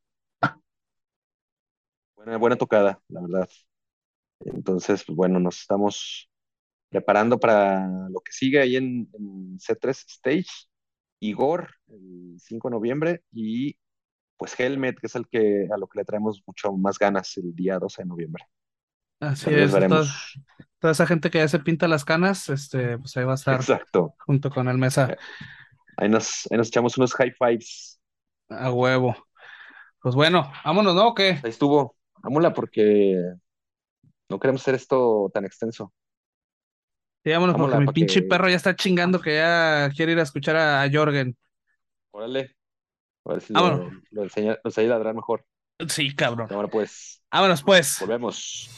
Buena, buena tocada, la verdad. Entonces, pues bueno, nos estamos preparando para lo que sigue ahí en, en C3 Stage Igor el 5 de noviembre y pues Helmet, que es el que a lo que le traemos mucho más ganas el día 12 de noviembre. Así es, toda, esa gente que ya se pinta las canas, este, pues ahí va a estar Exacto. junto con el mesa. Eh, ahí nos, ahí nos echamos unos high fives. A huevo. Pues bueno, vámonos, ¿no? ¿O qué? Ahí estuvo. Vámonos porque no queremos hacer esto tan extenso. Sí, vámonos, porque mi pinche perro ya está chingando que ya quiere ir a escuchar a, Jorgen. Órale. A ver si lo, lo, enseña, a ladrar mejor. Sí, cabrón. Ahora pues. Vámonos pues. Volvemos.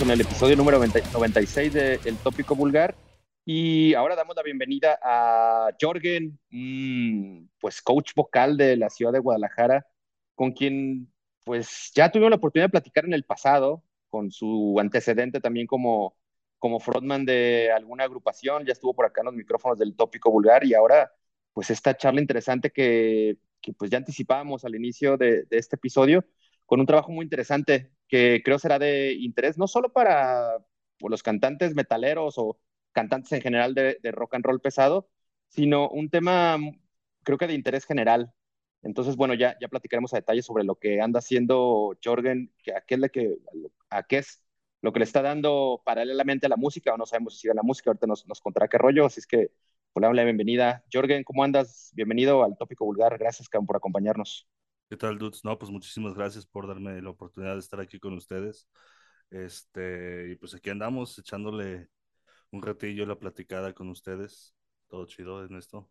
En el episodio número 96 de El Tópico Vulgar. Y ahora damos la bienvenida a Jorgen, pues coach vocal de la ciudad de Guadalajara, con quien pues ya tuvimos la oportunidad de platicar en el pasado con su antecedente también como, como frontman de alguna agrupación, ya estuvo por acá en los micrófonos del tópico vulgar y ahora pues esta charla interesante que, pues ya anticipábamos al inicio de, este episodio, con un trabajo muy interesante que creo será de interés no solo para los cantantes metaleros o cantantes en general de, rock and roll pesado, sino un tema creo que de interés general. Entonces, bueno, ya, ya platicaremos a detalle sobre lo que anda haciendo Jorgen, que a, qué es lo que le está dando paralelamente a la música, o no sabemos si sigue la música, ahorita nos, nos contará qué rollo, así es que pues, le damos la bienvenida. Jorgen, ¿cómo andas? Bienvenido al Tópico Vulgar, gracias por acompañarnos. ¿Qué tal, dudes? No, pues muchísimas gracias por darme la oportunidad de estar aquí con ustedes. Este, y pues aquí andamos echándole un ratillo la platicada con ustedes. Todo chido en esto.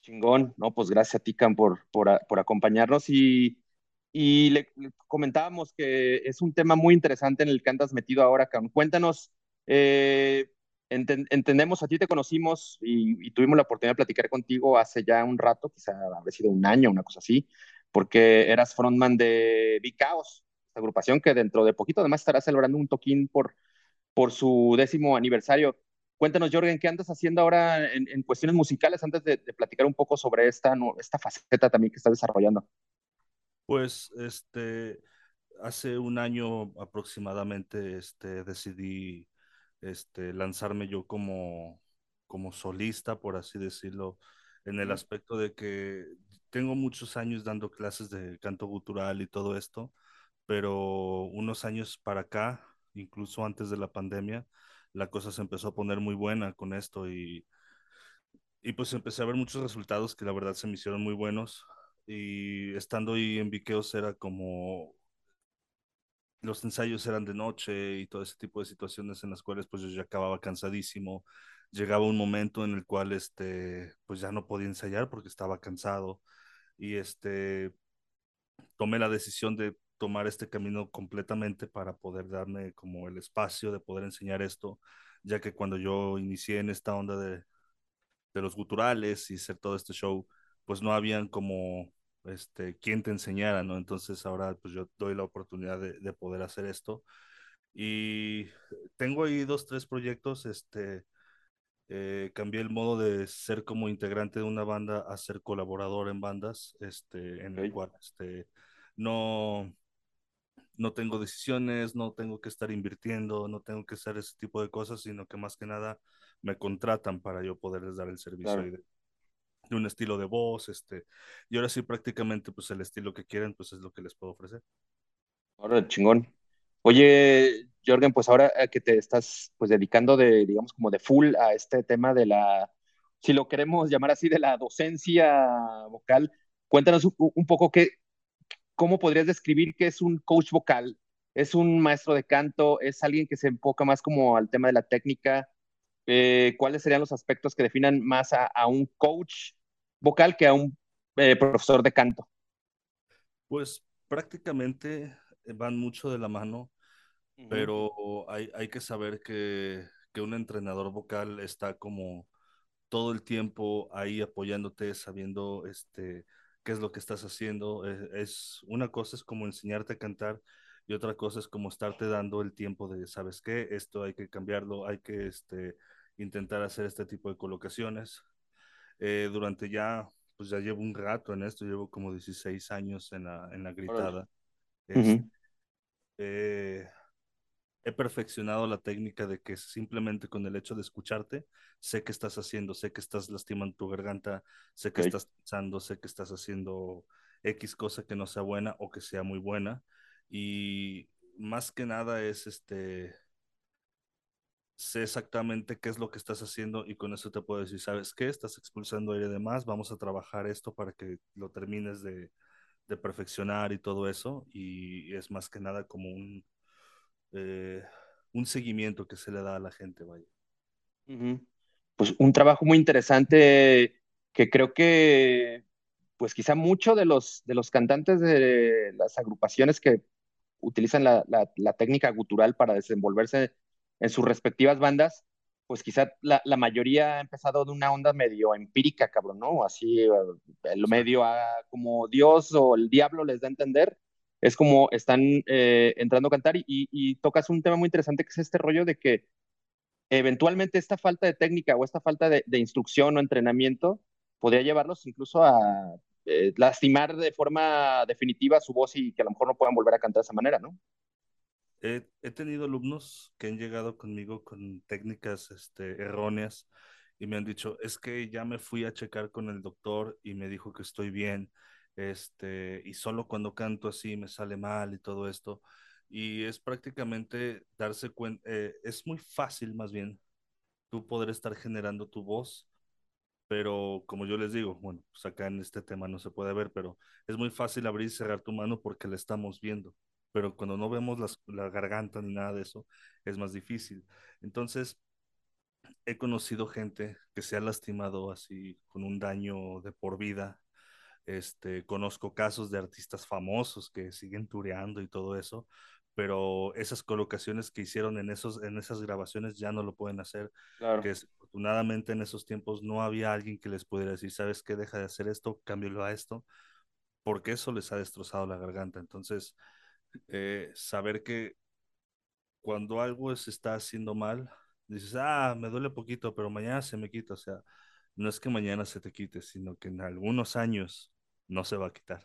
Chingón, no, pues gracias a ti, Cam, por, por, por acompañarnos y, y le, le, comentábamos que es un tema muy interesante en el que andas metido ahora, Cam. Cuéntanos, eh, ent entendemos, a ti te conocimos y, y, tuvimos la oportunidad de platicar contigo hace ya un rato, quizá habrá sido un año, una cosa así, porque eras frontman de Big Chaos, esta agrupación que dentro de poquito además estará celebrando un toquín por, por su décimo aniversario. Cuéntanos, Jorgen, ¿qué andas haciendo ahora en, en cuestiones musicales antes de, de, platicar un poco sobre esta, esta faceta también que estás desarrollando? Pues, este, hace un año aproximadamente, este, decidí, este, lanzarme yo como, como solista, por así decirlo, en el aspecto de que tengo muchos años dando clases de canto gutural y todo esto, pero unos años para acá, incluso antes de la pandemia, la cosa se empezó a poner muy buena con esto y, y pues empecé a ver muchos resultados que la verdad se me hicieron muy buenos. Y estando ahí en Viqueos era como los ensayos eran de noche y todo ese tipo de situaciones en las cuales pues yo ya acababa cansadísimo. Llegaba un momento en el cual este pues ya no podía ensayar porque estaba cansado y este tomé la decisión de tomar este camino completamente para poder darme como el espacio de poder enseñar esto, ya que cuando yo inicié en esta onda de, de los guturales y hacer todo este show, pues no habían como este, quien te enseñara, ¿no? Entonces ahora pues yo doy la oportunidad de, de poder hacer esto. Y tengo ahí dos, tres proyectos, este, eh, cambié el modo de ser como integrante de una banda a ser colaborador en bandas, este, en el cual este, no, no tengo decisiones, no tengo que estar invirtiendo, no tengo que hacer ese tipo de cosas, sino que más que nada me contratan para yo poderles dar el servicio claro. de, de, un estilo de voz, este, y ahora sí prácticamente pues el estilo que quieren pues es lo que les puedo ofrecer. Ahora, chingón. Oye, Jorgen, pues ahora que te estás pues dedicando de, digamos, como de full a este tema de la, si lo queremos llamar así, de la docencia vocal, cuéntanos un, poco qué, ¿cómo podrías describir qué es un coach vocal? ¿Es un maestro de canto? ¿Es alguien que se enfoca más como al tema de la técnica? Eh, ¿Cuáles serían los aspectos que definan más a, a un coach vocal que a un eh, profesor de canto? Pues prácticamente van mucho de la mano, uh -huh. pero hay, hay, que saber que, que un entrenador vocal está como todo el tiempo ahí apoyándote, sabiendo este, qué es lo que estás haciendo. Es, es, una cosa es como enseñarte a cantar y otra cosa es como estarte dando el tiempo de, ¿sabes qué? Esto hay que cambiarlo, hay que este, intentar hacer este tipo de colocaciones. Eh, durante ya, pues ya llevo un rato en esto, llevo como 16 años en la, en la gritada. Uh -huh. eh, he perfeccionado la técnica de que simplemente con el hecho de escucharte, sé que estás haciendo, sé que estás lastimando tu garganta, sé que okay. estás pensando, sé que estás haciendo X cosa que no sea buena o que sea muy buena. Y más que nada es este, sé exactamente qué es lo que estás haciendo y con eso te puedo decir, ¿sabes qué? Estás expulsando aire de más, vamos a trabajar esto para que lo termines de, de perfeccionar y todo eso. Y es más que nada como un eh, un seguimiento que se le da a la gente, vaya. Pues un trabajo muy interesante que creo que, pues quizá mucho de los, de los cantantes de las agrupaciones que utilizan la, la, la técnica gutural para desenvolverse en sus respectivas bandas, pues quizá la, la, mayoría ha empezado de una onda medio empírica, cabrón, ¿no? Así, el medio a, como Dios o el diablo les da a entender, es como están eh, entrando a cantar y, tocas un tema muy interesante que es este rollo de que eventualmente esta falta de técnica o esta falta de, instrucción o entrenamiento podría llevarlos incluso a eh, lastimar de forma definitiva su voz y que a lo mejor no puedan volver a cantar de esa manera, ¿no? He, tenido alumnos que han llegado conmigo con técnicas este, erróneas y me han dicho, es que ya me fui a checar con el doctor y me dijo que estoy bien, este, y solo cuando canto así me sale mal y todo esto. Y es prácticamente darse cuenta, eh, es muy fácil más bien tú poder estar generando tu voz, pero como yo les digo, bueno, pues acá en este tema no se puede ver, pero es muy fácil abrir y cerrar tu mano porque la estamos viendo, pero cuando no vemos la garganta ni nada de eso, es más difícil. Entonces, he conocido gente que se ha lastimado así con un daño de por vida. Este, conozco casos de artistas famosos que siguen tureando y todo eso, pero esas colocaciones que hicieron en, esos, en esas grabaciones ya no lo pueden hacer. Claro. Que afortunadamente en esos tiempos no había alguien que les pudiera decir, ¿sabes qué? Deja de hacer esto, cámbialo a esto, porque eso les ha destrozado la garganta. Entonces, eh, saber que cuando algo se está haciendo mal, dices, ah, me duele poquito, pero mañana se me quita. O sea, no es que mañana se te quite, sino que en algunos años no se va a quitar.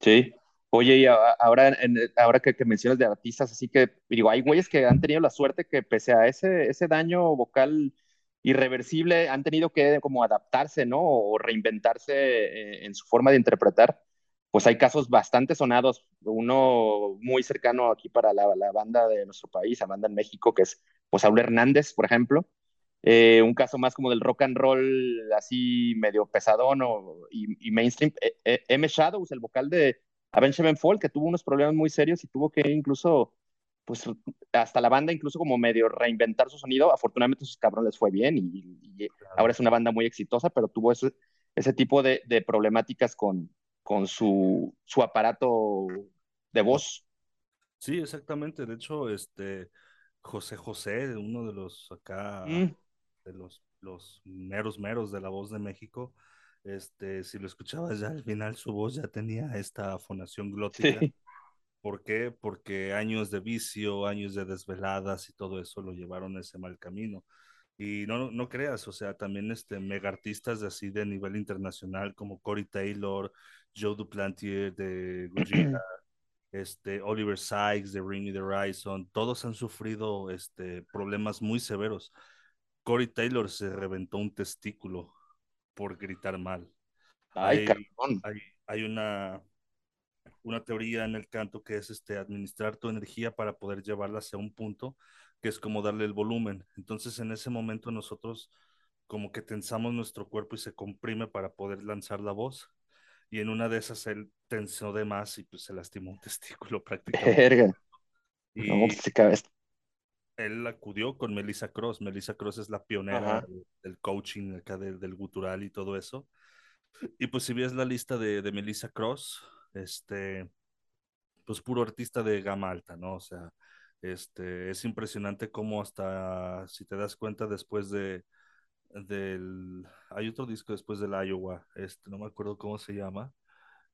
Sí. Oye, y ahora, ahora que, mencionas de artistas, así que, digo, hay güeyes que han tenido la suerte que pese a ese, ese daño vocal irreversible, han tenido que como adaptarse, ¿no? O reinventarse eh, en su forma de interpretar pues hay casos bastante sonados. Uno muy cercano aquí para la, banda de nuestro país, la banda en México, que es pues Saúl Hernández, por ejemplo. Eh, un caso más como del rock and roll, así medio pesadón y, mainstream. Eh, eh, M. Shadows, el vocal de Avenged Sevenfold, que tuvo unos problemas muy serios y tuvo que incluso, pues hasta la banda incluso como medio reinventar su sonido. Afortunadamente sus cabrones les fue bien y, ahora es una banda muy exitosa, pero tuvo ese, ese tipo de problemáticas con, con su, su aparato de voz. Sí, exactamente. De hecho, este José José, uno de los acá, mm. De los, los meros meros de la voz de México, este, si lo escuchabas ya al final su voz ya tenía esta fonación glótica. ¿Por qué? Porque años de vicio, años de desveladas y todo eso lo llevaron a ese mal camino. Y no, no creas, o sea, también este, mega artistas de así de nivel internacional como Corey Taylor, Joe Duplantier de Gojira, este, Oliver Sykes de Ring the Horizon, todos han sufrido este, problemas muy severos. Corey Taylor se reventó un testículo por gritar mal. Ay, hay, hay, hay, una, una teoría en el canto que es este, administrar tu energía para poder llevarla hacia un punto que es como darle el volumen. Entonces en ese momento nosotros como que tensamos nuestro cuerpo y se comprime para poder lanzar la voz y en una de esas él tensó de más y pues se lastimó un testículo prácticamente. Y pues, él acudió con Melissa Cross. Melissa Cross es la pionera del coaching acá del gutural y todo eso. Y pues si ves la lista de, de Melissa Cross, este, pues puro artista de gama alta, ¿no? O sea, este, es impresionante cómo hasta, si te das cuenta, después de, del, hay otro disco después del Iowa, este, no me acuerdo cómo se llama,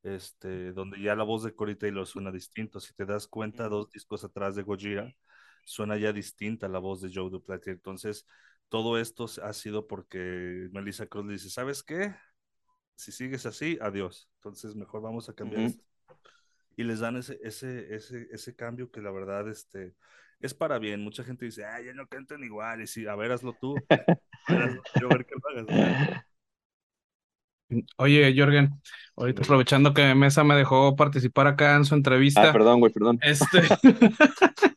este, donde ya la voz de Corey Taylor suena distinto. Si te das cuenta, dos discos atrás de Gojira, suena ya distinta la voz de Joe Duplantier. Entonces, todo esto ha sido porque Melissa Cruz le dice, ¿sabes qué? Si sigues así, adiós. Entonces, mejor vamos a cambiar esto. Y les dan ese, ese, ese, ese cambio que la verdad, este, es para bien. Mucha gente dice, ah, ya no cantan igual. Y sí, a ver, hazlo tú. Oye, Jorgen, ahorita aprovechando que Mesa me dejó participar acá en su entrevista. Ah, perdón, güey, perdón. Este.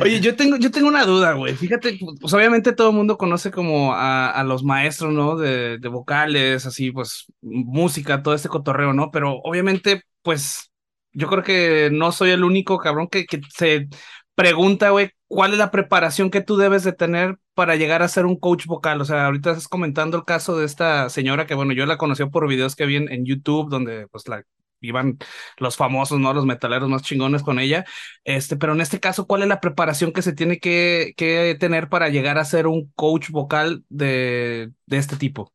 Oye, yo tengo, yo tengo una duda, güey. Fíjate, pues obviamente todo mundo conoce como a, los maestros, ¿no? De, vocales, así, pues, música, todo este cotorreo, ¿no? Pero obviamente, pues, yo creo que no soy el único cabrón que, se pregunta, güey, ¿cuál es la preparación que tú debes de tener para llegar a ser un coach vocal? O sea, ahorita estás comentando el caso de esta señora que, bueno, yo la conocí por videos que vi en, YouTube, donde pues la iban los famosos, ¿no? Los metaleros más chingones con ella. Este, pero en este caso, ¿cuál es la preparación que se tiene que, que tener para llegar a ser un coach vocal de, de este tipo?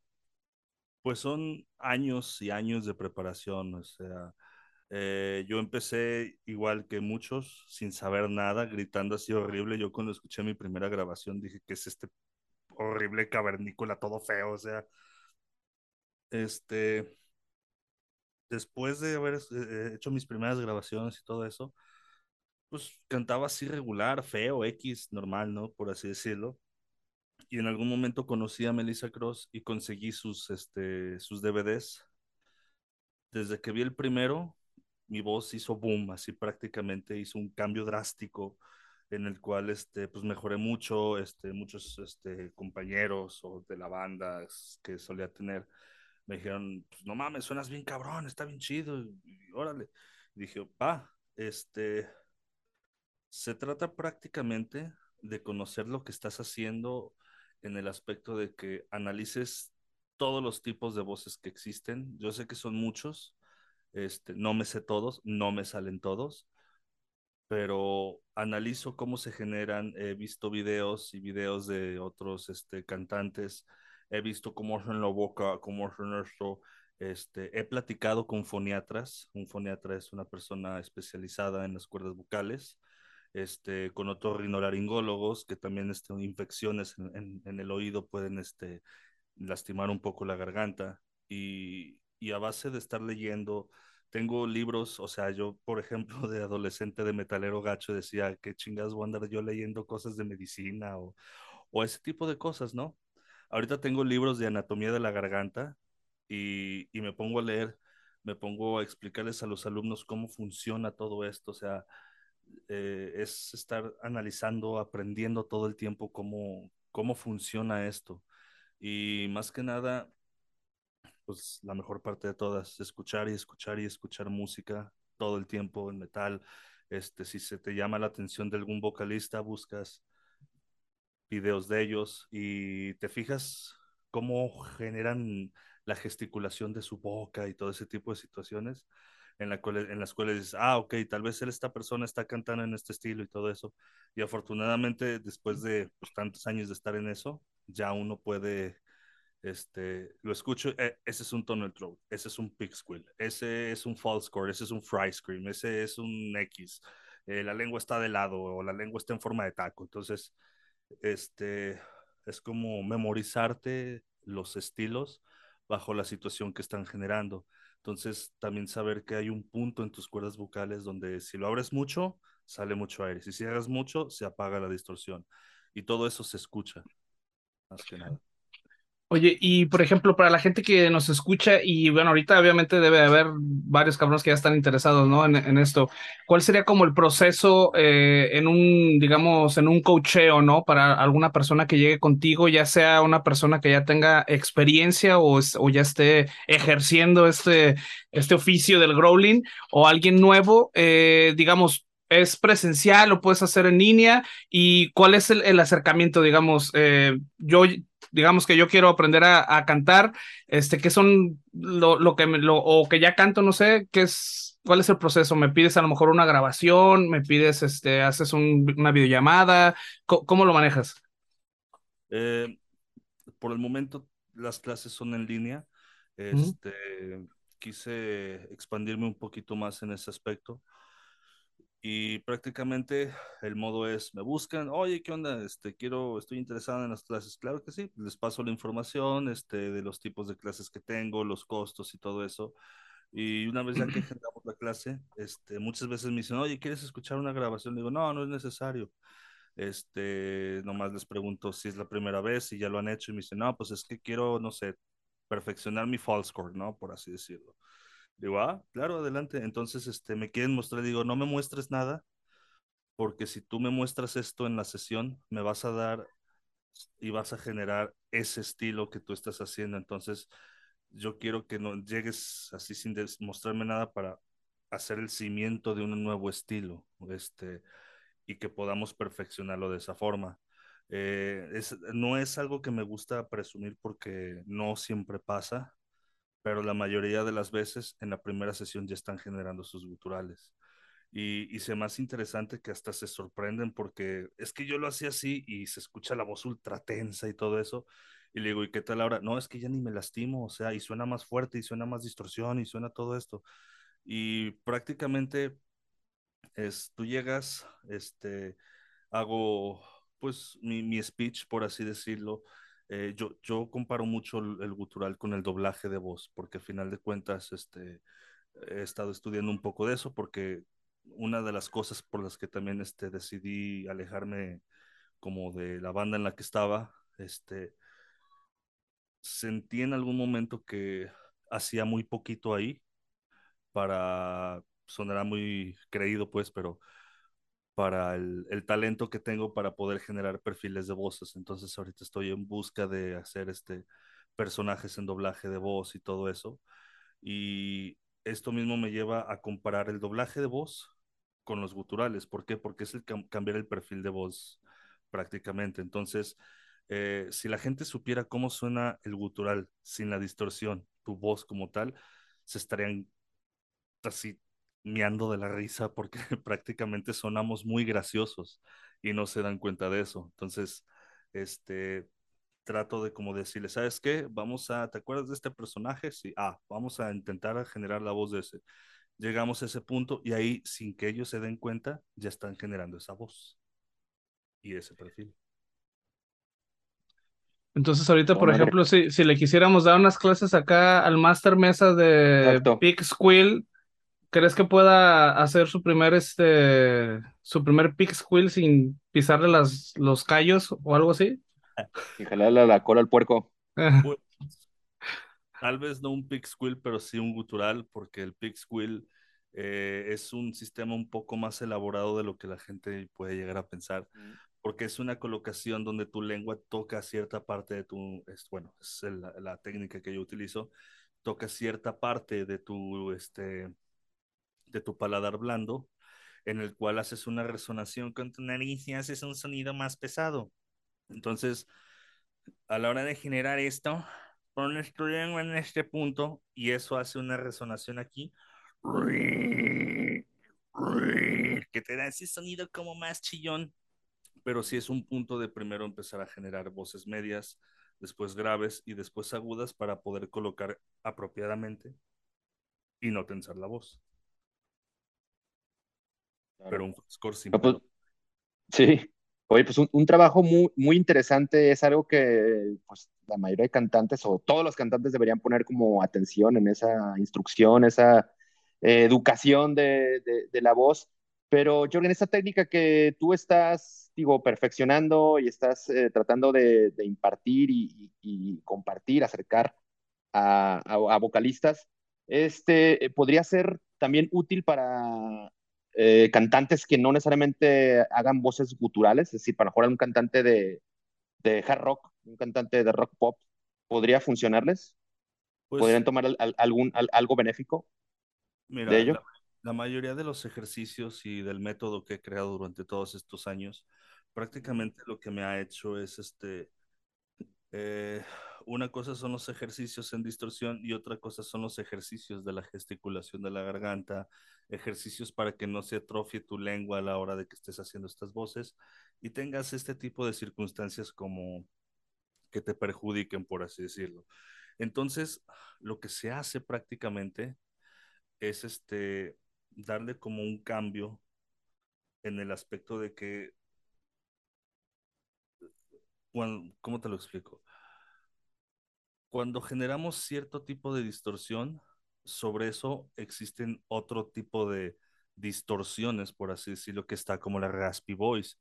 Pues son años y años de preparación, o sea, Eh, yo empecé igual que muchos, sin saber nada, gritando así horrible. Yo cuando escuché mi primera grabación dije que es este horrible cavernícola, todo feo, o sea, este, después de haber eh, hecho mis primeras grabaciones y todo eso, pues cantaba así regular, feo, X, normal, ¿no? Por así decirlo. Y en algún momento conocí a Melissa Cross y conseguí sus, este, sus DVDs. Desde que vi el primero, mi voz hizo boom, así prácticamente hizo un cambio drástico en el cual este, pues mejoré mucho, este, muchos este, compañeros o de la banda que solía tener me dijeron, pues, no mames, suenas bien cabrón, está bien chido, y, órale. dije, va, este, se trata prácticamente de conocer lo que estás haciendo en el aspecto de que analices todos los tipos de voces que existen. Yo sé que son muchos, este, no me sé todos, no me salen todos, pero analizo cómo se generan, he visto videos y videos de otros este, cantantes, he visto cómo hacen la boca, cómo hacen esto, este, he platicado con foniatras, un foniatra es una persona especializada en las cuerdas vocales, este, con otorrinolaringólogos que también este, infecciones en, en, el oído pueden este, lastimar un poco la garganta y, y a base de estar leyendo tengo libros, o sea, yo, por ejemplo, de adolescente de metalero gacho decía, qué chingas voy a andar yo leyendo cosas de medicina o, o ese tipo de cosas, ¿no? Ahorita tengo libros de anatomía de la garganta y, y me pongo a leer, me pongo a explicarles a los alumnos cómo funciona todo esto, o sea, eh, es estar analizando, aprendiendo todo el tiempo cómo, cómo funciona esto. Y más que nada, pues la mejor parte de todas, escuchar y escuchar y escuchar música todo el tiempo en metal. Este, si se te llama la atención de algún vocalista, buscas videos de ellos y te fijas cómo generan la gesticulación de su boca y todo ese tipo de situaciones en, la en las cuales dices, ah, ok, tal vez esta persona está cantando en este estilo y todo eso. Y afortunadamente, después de pues, tantos años de estar en eso, ya uno puede este, lo escucho, eh, ese es un tunnel throat, ese es un pig squeal, ese es un false chord, ese es un fry scream, ese es un X, eh, la lengua está de lado o la lengua está en forma de taco. Entonces, este, es como memorizarte los estilos bajo la situación que están generando. Entonces, también saber que hay un punto en tus cuerdas vocales donde si lo abres mucho, sale mucho aire. Si cierras mucho, se apaga la distorsión. Y todo eso se escucha, más que nada. Oye, y por ejemplo, para la gente que nos escucha, y bueno, ahorita obviamente debe haber varios cabrones que ya están interesados, ¿no? En, esto. ¿Cuál sería como el proceso eh, en un, digamos, en un coacheo, ¿no? Para alguna persona que llegue contigo, ya sea una persona que ya tenga experiencia o, o ya esté ejerciendo este, este oficio del growling, o alguien nuevo, eh, digamos, ¿Es presencial o puedes hacer en línea? ¿Y cuál es el, acercamiento, digamos? Eh, yo digamos que yo quiero aprender a, cantar, este, ¿qué son lo, que lo, o que ya canto, no sé, qué es, cuál es el proceso? ¿Me pides a lo mejor una grabación? ¿Me pides, este, haces una videollamada? ¿Cómo, lo manejas? Eh, por el momento las clases son en línea. Este, quise expandirme un poquito más en ese aspecto y prácticamente el modo es, me buscan, oye, ¿qué onda? Este, quiero, estoy interesado en las clases. Claro que sí, les paso la información, este, de los tipos de clases que tengo, los costos y todo eso. Y una vez ya que agendamos la clase, este, muchas veces me dicen, oye, ¿quieres escuchar una grabación? digo, no, no es necesario. Este, nomás les pregunto si es la primera vez, y ya lo han hecho, y me dicen, no, pues es que quiero, no sé, perfeccionar mi false chord, ¿no? Por así decirlo. Digo, ah, claro, adelante. Entonces, este, me quieren mostrar, digo, no me muestres nada, porque si tú me muestras esto en la sesión, me vas a dar y vas a generar ese estilo que tú estás haciendo. Entonces, yo quiero que no llegues así sin mostrarme nada para hacer el cimiento de un nuevo estilo, este, y que podamos perfeccionarlo de esa forma. Eh, es, no es algo que me gusta presumir porque no siempre pasa pero la mayoría de las veces en la primera sesión ya están generando sus guturales. Y, y se más interesante que hasta se sorprenden porque es que yo lo hacía así y se escucha la voz ultra tensa y todo eso. Y le digo, ¿y qué tal ahora? No, es que ya ni me lastimo, o sea, y suena más fuerte y suena más distorsión y suena todo esto. Y prácticamente es, tú llegas, este, hago pues mi, mi speech, por así decirlo. Eh, yo, comparo mucho el, el, gutural con el doblaje de voz, porque al final de cuentas este, he estado estudiando un poco de eso, porque una de las cosas por las que también este, decidí alejarme como de la banda en la que estaba, este, sentí en algún momento que hacía muy poquito ahí para, sonará muy creído pues, pero para el, talento que tengo para poder generar perfiles de voces. Entonces ahorita estoy en busca de hacer este personajes en doblaje de voz y todo eso. Y esto mismo me lleva a comparar el doblaje de voz con los guturales. ¿Por qué? Porque es el cam cambiar el perfil de voz prácticamente. Entonces, eh, si la gente supiera cómo suena el gutural sin la distorsión, tu voz como tal, se estarían así miando de la risa porque prácticamente sonamos muy graciosos y no se dan cuenta de eso. Entonces, este, trato de como decirle, ¿sabes qué? Vamos a, ¿te acuerdas de este personaje? Sí, ah, vamos a intentar generar la voz de ese. Llegamos a ese punto y ahí, sin que ellos se den cuenta, ya están generando esa voz y ese perfil. Entonces, ahorita, por ejemplo, si, si le quisiéramos dar unas clases acá al Master Mesa de Pick Squill, ¿crees que pueda hacer su primer, este, su primer Pick Squill sin pisarle las, los callos o algo así? Y jalarle la cola al puerco. Pues, tal vez no un pick squill, pero sí un gutural, porque el pick squill eh, es un sistema un poco más elaborado de lo que la gente puede llegar a pensar, porque es una colocación donde tu lengua toca cierta parte de tu, es, bueno, es la, la, técnica que yo utilizo, toca cierta parte de tu, este, de tu paladar blando, en el cual haces una resonación con tu nariz y haces un sonido más pesado. Entonces, a la hora de generar esto, pones tu lengua en este punto y eso hace una resonación aquí que te da ese sonido como más chillón. Pero sí es un punto de primero empezar a generar voces medias, después graves y después agudas para poder colocar apropiadamente y no tensar la voz. Pero un score simple. No, pues, sí, Oye, pues un, un, trabajo muy, muy interesante, es algo que pues, la mayoría de cantantes o todos los cantantes deberían poner como atención en esa instrucción, esa eh, educación de, de, de, la voz. Pero, Jorgen, esa técnica que tú estás, digo, perfeccionando y estás eh, tratando de, de impartir y, y, y, compartir, acercar a, a, a vocalistas, este, podría ser también útil para eh, cantantes que no necesariamente hagan voces guturales, es decir, para mejorar un cantante de, de, hard rock, un cantante de rock pop, ¿podría funcionarles? Pues, ¿Podrían tomar al, al, algún, al, algo benéfico mira, de ello? La, la, mayoría de los ejercicios y del método que he creado durante todos estos años, prácticamente lo que me ha hecho es este... Eh, una cosa son los ejercicios en distorsión y otra cosa son los ejercicios de la gesticulación de la garganta, ejercicios para que no se atrofie tu lengua a la hora de que estés haciendo estas voces y tengas este tipo de circunstancias como que te perjudiquen, por así decirlo. Entonces, lo que se hace prácticamente es este darle como un cambio en el aspecto de que bueno, ¿cómo te lo explico? Cuando generamos cierto tipo de distorsión, sobre eso existen otro tipo de distorsiones, por así decirlo, que está como la raspy voice,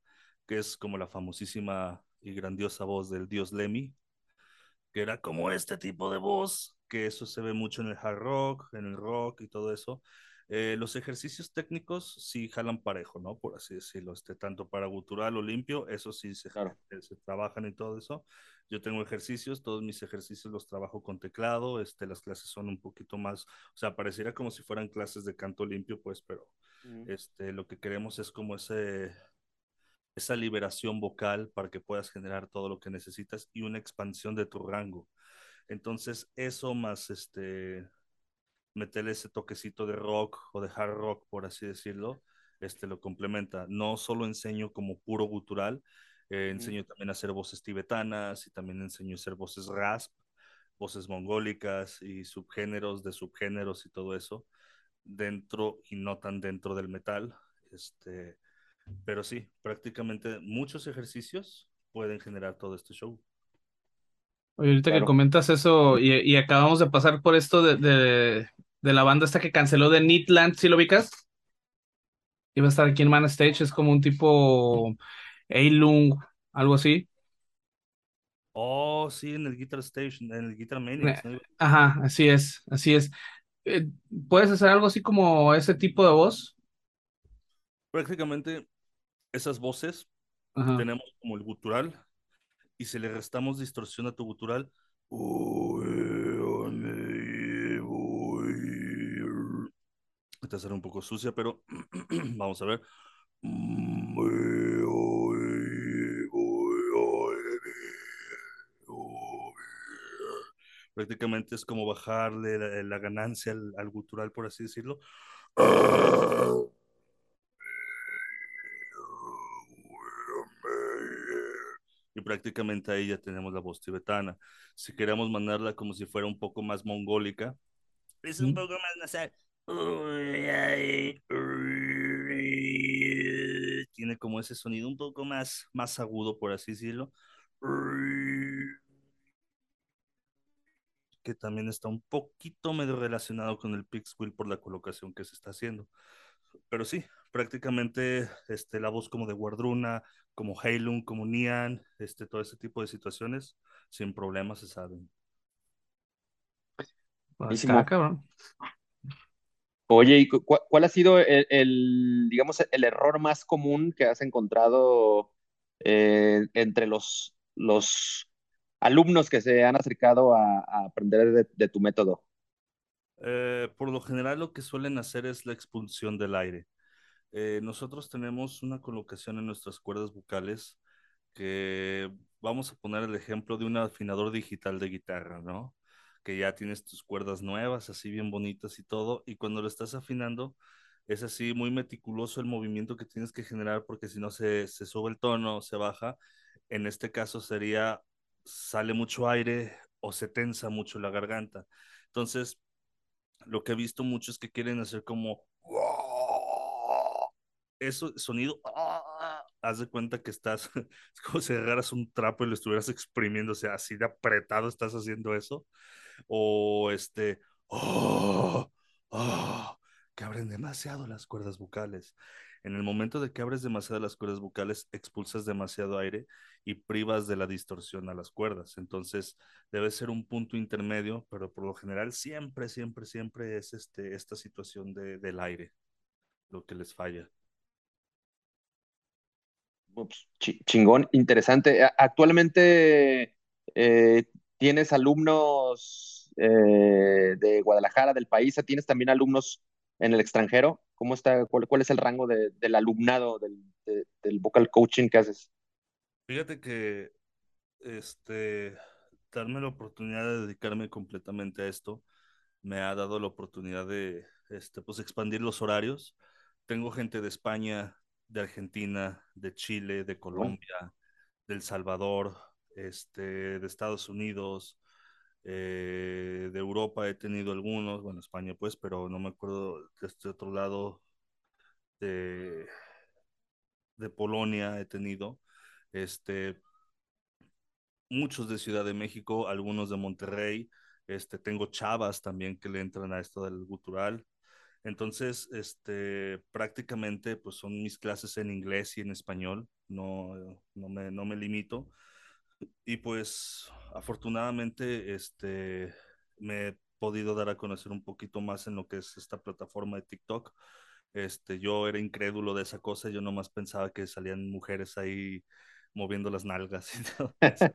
que es como la famosísima y grandiosa voz del dios Lemmy, que era como este tipo de voz, que eso se ve mucho en el hard rock, en el rock y todo eso. Eh, los ejercicios técnicos sí jalan parejo, ¿no? Por así decirlo, este, tanto para gutural o limpio, eso sí se, claro. se trabajan y todo eso. Yo tengo ejercicios, todos mis ejercicios los trabajo con teclado, este, las clases son un poquito más, o sea, pareciera como si fueran clases de canto limpio, pues, pero mm. este, lo que queremos es como ese, esa liberación vocal para que puedas generar todo lo que necesitas y una expansión de tu rango. Entonces, eso más este, meterle ese toquecito de rock o de hard rock, por así decirlo, este, lo complementa. No solo enseño como puro gutural, eh, enseño también a hacer voces tibetanas y también enseño a hacer voces rasp, voces mongólicas y subgéneros de subgéneros y todo eso. dentro y no tan dentro del metal. Este, pero sí, prácticamente muchos ejercicios pueden generar todo este show. Oye, ahorita que comentas eso y, acabamos de pasar por esto de, de, la banda esta que canceló de Neatland, ¿sí lo ubicas? Iba a estar aquí en Man Stage, es como un tipo Eilung, algo así. Oh, sí, en el Guitar Station, en el Guitar Maniacs. Ajá, así es, así es. Eh, ¿Puedes hacer algo así como ese tipo de voz? Prácticamente esas voces tenemos como el gutural y si le restamos distorsión a tu gutural, esta será un poco sucia, pero vamos a ver. Prácticamente es como bajarle la, ganancia al, al, gutural, por así decirlo. y prácticamente ahí ya tenemos la voz tibetana. Si queremos mandarla como si fuera un poco más mongólica, es un poco más nasal. Tiene como ese sonido un poco más, más agudo, por así decirlo. Que también está un poquito medio relacionado con el Pixquill por la colocación que se está haciendo. Pero sí, prácticamente este, la voz como de Guardruna, como Heilung, como Nian, este, todo ese tipo de situaciones, sin problemas se saben. Oye, ¿y cuál ha sido el, digamos, el error más común que has encontrado eh, entre los, los alumnos que se han acercado a, aprender de, tu método? Eh, por lo general lo que suelen hacer es la expulsión del aire. Eh, nosotros tenemos una colocación en nuestras cuerdas vocales que vamos a poner el ejemplo de un afinador digital de guitarra, ¿no? Que ya tienes tus cuerdas nuevas, así bien bonitas y todo, y cuando lo estás afinando, es así muy meticuloso el movimiento que tienes que generar porque si no se, se sube el tono, se baja. En este caso sería, sale mucho aire o se tensa mucho la garganta. Entonces, lo que he visto mucho es que quieren hacer como eso, sonido, ¡ah! haz de cuenta que estás, es como si agarras un trapo y lo estuvieras exprimiendo, o sea, así de apretado estás haciendo eso, o este, ¡oh! ¡oh! que abren demasiado las cuerdas vocales. En el momento de que abres demasiado las cuerdas vocales, expulsas demasiado aire y privas de la distorsión a las cuerdas. Entonces, debe ser un punto intermedio, pero por lo general siempre, siempre, siempre es este, esta situación de, del aire lo que les falla chingón, interesante. Actualmente eh, tienes alumnos eh, de Guadalajara, del país, ¿tienes también alumnos en el extranjero? ¿Cómo está, cuál, es el rango del alumnado del, del, vocal coaching que haces? Fíjate que este, darme la oportunidad de dedicarme completamente a esto me ha dado la oportunidad de este, pues, expandir los horarios. Tengo gente de España, de Argentina, de Chile, de Colombia, de El Salvador, este, de Estados Unidos, eh, de Europa he tenido algunos, bueno, España pues, pero no me acuerdo de este otro lado, de, de Polonia he tenido, este, muchos de Ciudad de México, algunos de Monterrey, este, tengo chavas también que le entran a esto del gutural, entonces, este, prácticamente, pues son mis clases en inglés y en español, no, no, me, no me limito. Y pues, afortunadamente, este, me he podido dar a conocer un poquito más en lo que es esta plataforma de TikTok. Este, yo era incrédulo de esa cosa, yo nomás pensaba que salían mujeres ahí moviendo las nalgas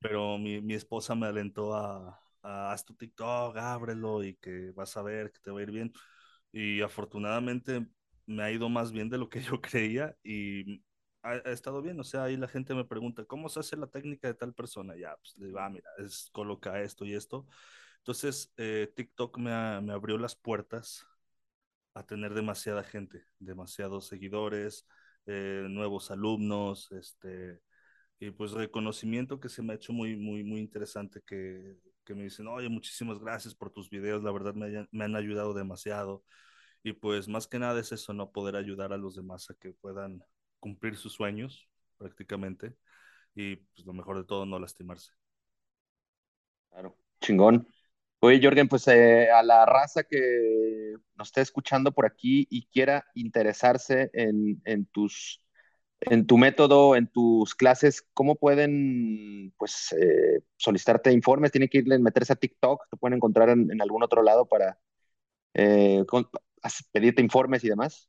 Pero mi, mi esposa me alentó a, a, haz tu TikTok, ábrelo y que vas a ver que te va a ir bien y afortunadamente me ha ido más bien de lo que yo creía y ha, estado bien. O sea, ahí la gente me pregunta, ¿cómo se hace la técnica de tal persona? Ya, pues le digo, ah, mira, es coloca esto y esto. Entonces, eh, TikTok me, me abrió las puertas a tener demasiada gente, demasiados seguidores, eh, nuevos alumnos, este, y pues reconocimiento que se me ha hecho muy, muy, muy interesante que, que me dicen, oye, muchísimas gracias por tus videos, la verdad me, me han ayudado demasiado. Y pues más que nada es eso, no poder ayudar a los demás a que puedan cumplir sus sueños prácticamente y pues lo mejor de todo, no lastimarse. Claro, chingón. Oye, Jorgen, pues eh, a la raza que nos esté escuchando por aquí y quiera interesarse en, en, tus, en tu método, en tus clases, ¿cómo pueden pues, eh, solicitarte informes? ¿Tienen que irle, meterse a TikTok? ¿Te pueden encontrar en, algún otro lado para eh, pedirte informes y demás?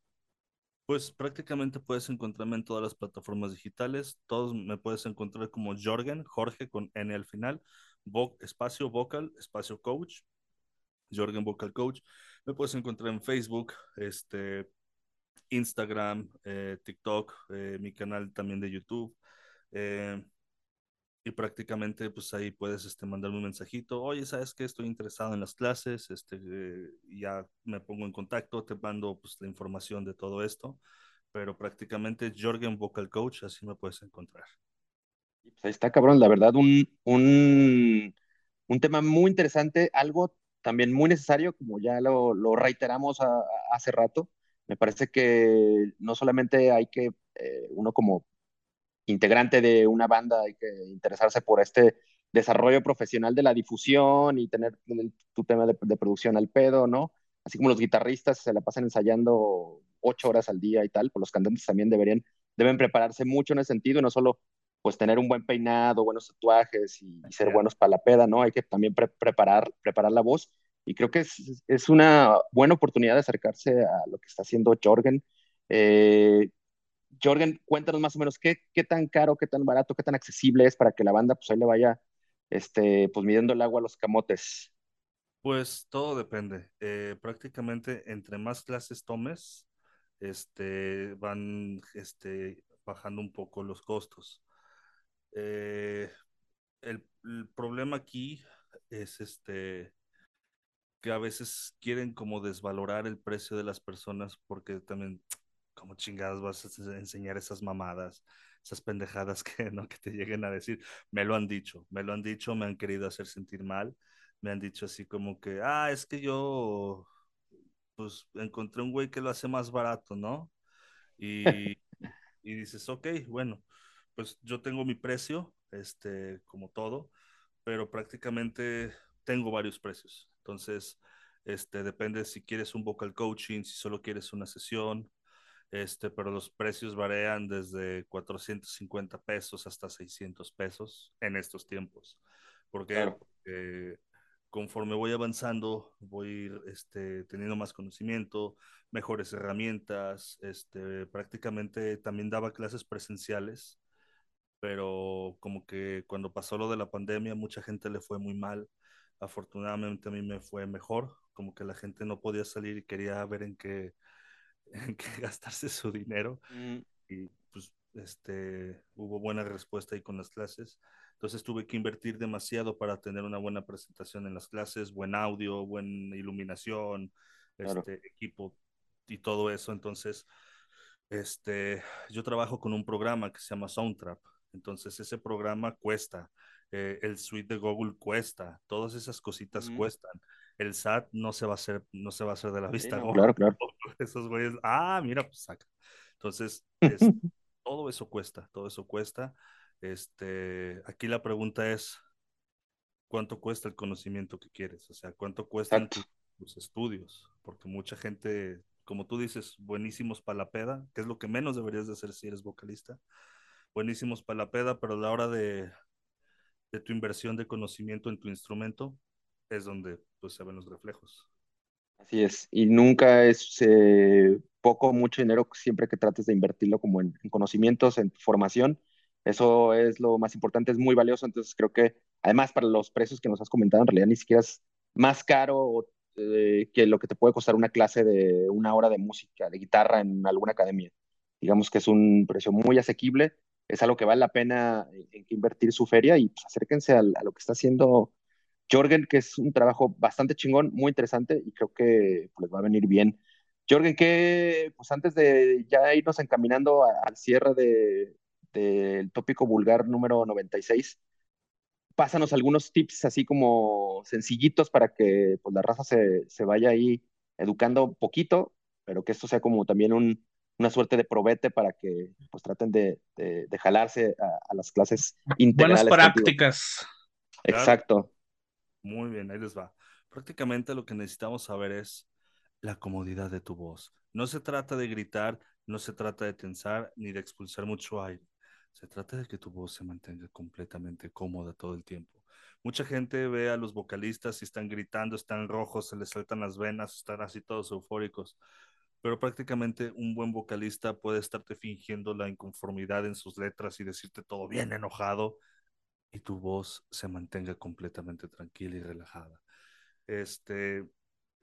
Pues prácticamente puedes encontrarme en todas las plataformas digitales. Todos me puedes encontrar como Jorgen, Jorge con N al final, espacio vocal, espacio coach, Jorgen Vocal Coach. Me puedes encontrar en Facebook, este, Instagram, eh, TikTok, eh, mi canal también de YouTube. Eh, y prácticamente pues ahí puedes este, mandarme un mensajito, oye, ¿sabes qué? Estoy interesado en las clases, este, eh, ya me pongo en contacto, te mando pues la información de todo esto, pero prácticamente Jorgen Vocal Coach, así me puedes encontrar. Pues ahí está, cabrón, la verdad, un, un, un tema muy interesante, algo también muy necesario, como ya lo, lo reiteramos hace rato, me parece que no solamente hay que eh, uno como integrante de una banda, hay que interesarse por este desarrollo profesional de la difusión y tener tu tema de, producción al pedo, ¿no? Así como los guitarristas se la pasan ensayando ocho horas al día y tal, pues los cantantes también deberían, deben prepararse mucho en ese sentido y no solo pues tener un buen peinado, buenos tatuajes y, ser buenos para la peda, ¿no? Hay que también preparar, preparar la voz y creo que es, es, una buena oportunidad de acercarse a lo que está haciendo Jorgen. Eh, Jorgen, cuéntanos más o menos qué, qué tan caro, qué tan barato, qué tan accesible es para que la banda pues ahí le vaya este, pues midiendo el agua a los camotes. Pues todo depende. Eh, prácticamente entre más clases tomes, este, van este, bajando un poco los costos. Eh, el, el, problema aquí es este que a veces quieren como desvalorar el precio de las personas porque también como chingadas vas a enseñar esas mamadas, esas pendejadas que, ¿no? que te lleguen a decir. Me lo han dicho, me lo han dicho, me han querido hacer sentir mal, me han dicho así como que, ah, es que yo, pues encontré un güey que lo hace más barato, ¿no? Y, y dices, ok, bueno, pues yo tengo mi precio, este, como todo, pero prácticamente tengo varios precios. Entonces, este, depende si quieres un vocal coaching, si solo quieres una sesión, este, pero los precios varían desde 450 pesos hasta 600 pesos en estos tiempos. Porque conforme voy avanzando, voy este, teniendo más conocimiento, mejores herramientas, este, prácticamente también daba clases presenciales, pero como que cuando pasó lo de la pandemia, mucha gente le fue muy mal. Afortunadamente a mí me fue mejor, como que la gente no podía salir y quería ver en qué en que gastarse su dinero. Mm. Y pues este, hubo buena respuesta ahí con las clases. Entonces tuve que invertir demasiado para tener una buena presentación en las clases, buen audio, buena iluminación, este, equipo y todo eso. Entonces, este, yo trabajo con un programa que se llama Soundtrap. Entonces, ese programa cuesta. Eh, el suite de Google cuesta. Todas esas cositas mm. cuestan el SAT no se va a hacer, no se va a hacer de la vista. claro, claro. Esos güeyes, ah, mira, pues saca. Entonces, todo eso cuesta, todo eso cuesta. Este, aquí la pregunta es, ¿cuánto cuesta el conocimiento que quieres? O sea, ¿cuánto cuestan tus, estudios? Porque mucha gente, como tú dices, buenísimos para la peda, que es lo que menos deberías de hacer si eres vocalista. Buenísimos para la peda, pero a la hora de, de tu inversión de conocimiento en tu instrumento, es donde pues se ven los reflejos. Así es, y nunca es eh, poco o mucho dinero siempre que trates de invertirlo como en, conocimientos, en formación. Eso es lo más importante, es muy valioso. Entonces creo que además para los precios que nos has comentado, en realidad ni siquiera es más caro eh, que lo que te puede costar una clase de una hora de música, de guitarra en alguna academia. Digamos que es un precio muy asequible, es algo que vale la pena en, invertir su feria y pues, acérquense a, lo que está haciendo Jorgen, que es un trabajo bastante chingón, muy interesante y creo que pues, les va a venir bien. Jorgen, que pues antes de ya irnos encaminando al cierre del tópico vulgar número 96, pásanos algunos tips así como sencillitos para que pues, la raza se, se vaya ahí educando poquito pero que esto sea como también un, una suerte de probete para que pues traten de, de, jalarse a, las clases integrales. Buenas prácticas. Exacto. Muy bien, ahí les va. Prácticamente lo que necesitamos saber es la comodidad de tu voz. No se trata de gritar, no se trata de tensar ni de expulsar mucho aire. Se trata de que tu voz se mantenga completamente cómoda todo el tiempo. Mucha gente ve a los vocalistas y están gritando, están rojos, se les saltan las venas, están así todos eufóricos pero prácticamente un buen vocalista puede estarte fingiendo la inconformidad en sus letras y decirte todo bien enojado y tu voz se mantenga completamente tranquila y relajada. Este,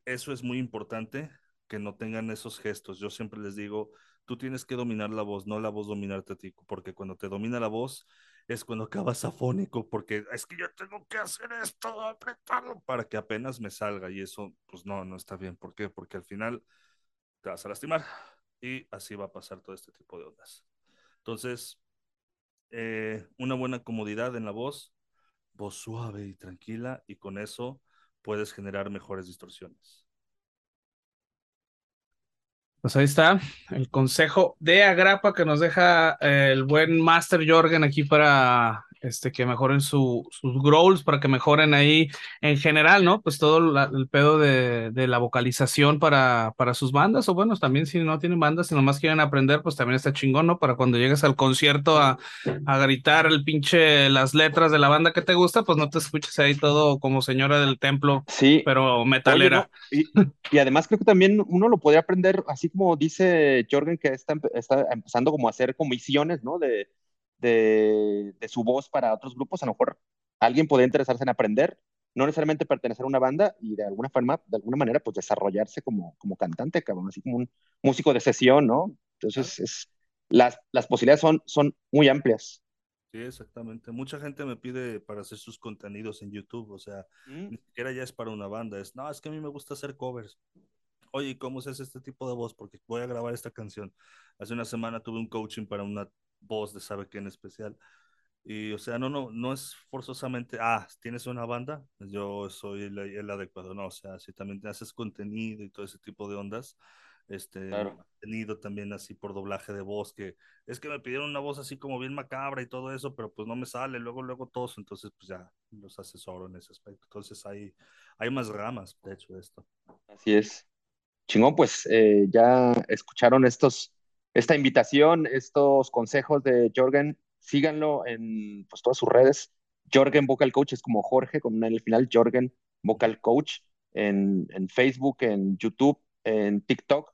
eso es muy importante, que no tengan esos gestos. Yo siempre les digo, tú tienes que dominar la voz, no la voz dominarte a ti, porque cuando te domina la voz es cuando acabas afónico, porque es que yo tengo que hacer esto, apretarlo para que apenas me salga y eso, pues no, no está bien. ¿Por qué? Porque al final te vas a lastimar y así va a pasar todo este tipo de ondas. Entonces, eh, una buena comodidad en la voz, voz suave y tranquila y con eso puedes generar mejores distorsiones. Pues ahí está el consejo de Agrapa que nos deja eh, el buen Master Jorgen aquí para este, que mejoren su, sus growls, para que mejoren ahí en general, ¿no? Pues todo el pedo de, de, la vocalización para, para sus bandas, o bueno, también si no tienen bandas, si nomás quieren aprender, pues también está chingón, ¿no? Para cuando llegues al concierto a, a gritar el pinche, las letras de la banda que te gusta, pues no te escuches ahí todo como señora del templo, sí. pero metalera. y, y, además creo que también uno lo podría aprender, así como dice Jorgen, que está, está empezando como a hacer comisiones, ¿no? De, de, su voz para otros grupos, a lo mejor alguien podría interesarse en aprender, no necesariamente pertenecer a una banda y de alguna forma, de alguna manera, pues desarrollarse como, como cantante, cabrón, así como un músico de sesión, ¿no? Entonces, es, las, las posibilidades son, son muy amplias. Sí, exactamente. Mucha gente me pide para hacer sus contenidos en YouTube, o sea, mm. ni siquiera ya es para una banda, es, no, es que a mí me gusta hacer covers. Oye, ¿cómo se hace este tipo de voz? Porque voy a grabar esta canción. Hace una semana tuve un coaching para una voz de sabe qué en especial. Y, o sea, no, no, no es forzosamente, ah, tienes una banda, yo soy el, adecuado, no, o sea, si también te haces contenido y todo ese tipo de ondas, este, tenido también así por doblaje de voz, que es que me pidieron una voz así como bien macabra y todo eso, pero pues no me sale, luego, luego todos, entonces pues ya los asesoro en ese aspecto. Entonces hay, hay más ramas, de hecho, de esto. Así es. Chingón, pues eh, ya escucharon estos esta invitación, estos consejos de Jorgen, síganlo en pues, todas sus redes. Jorgen Vocal Coach es como Jorge con el final, Jorgen Vocal Coach en, en, Facebook, en YouTube, en TikTok,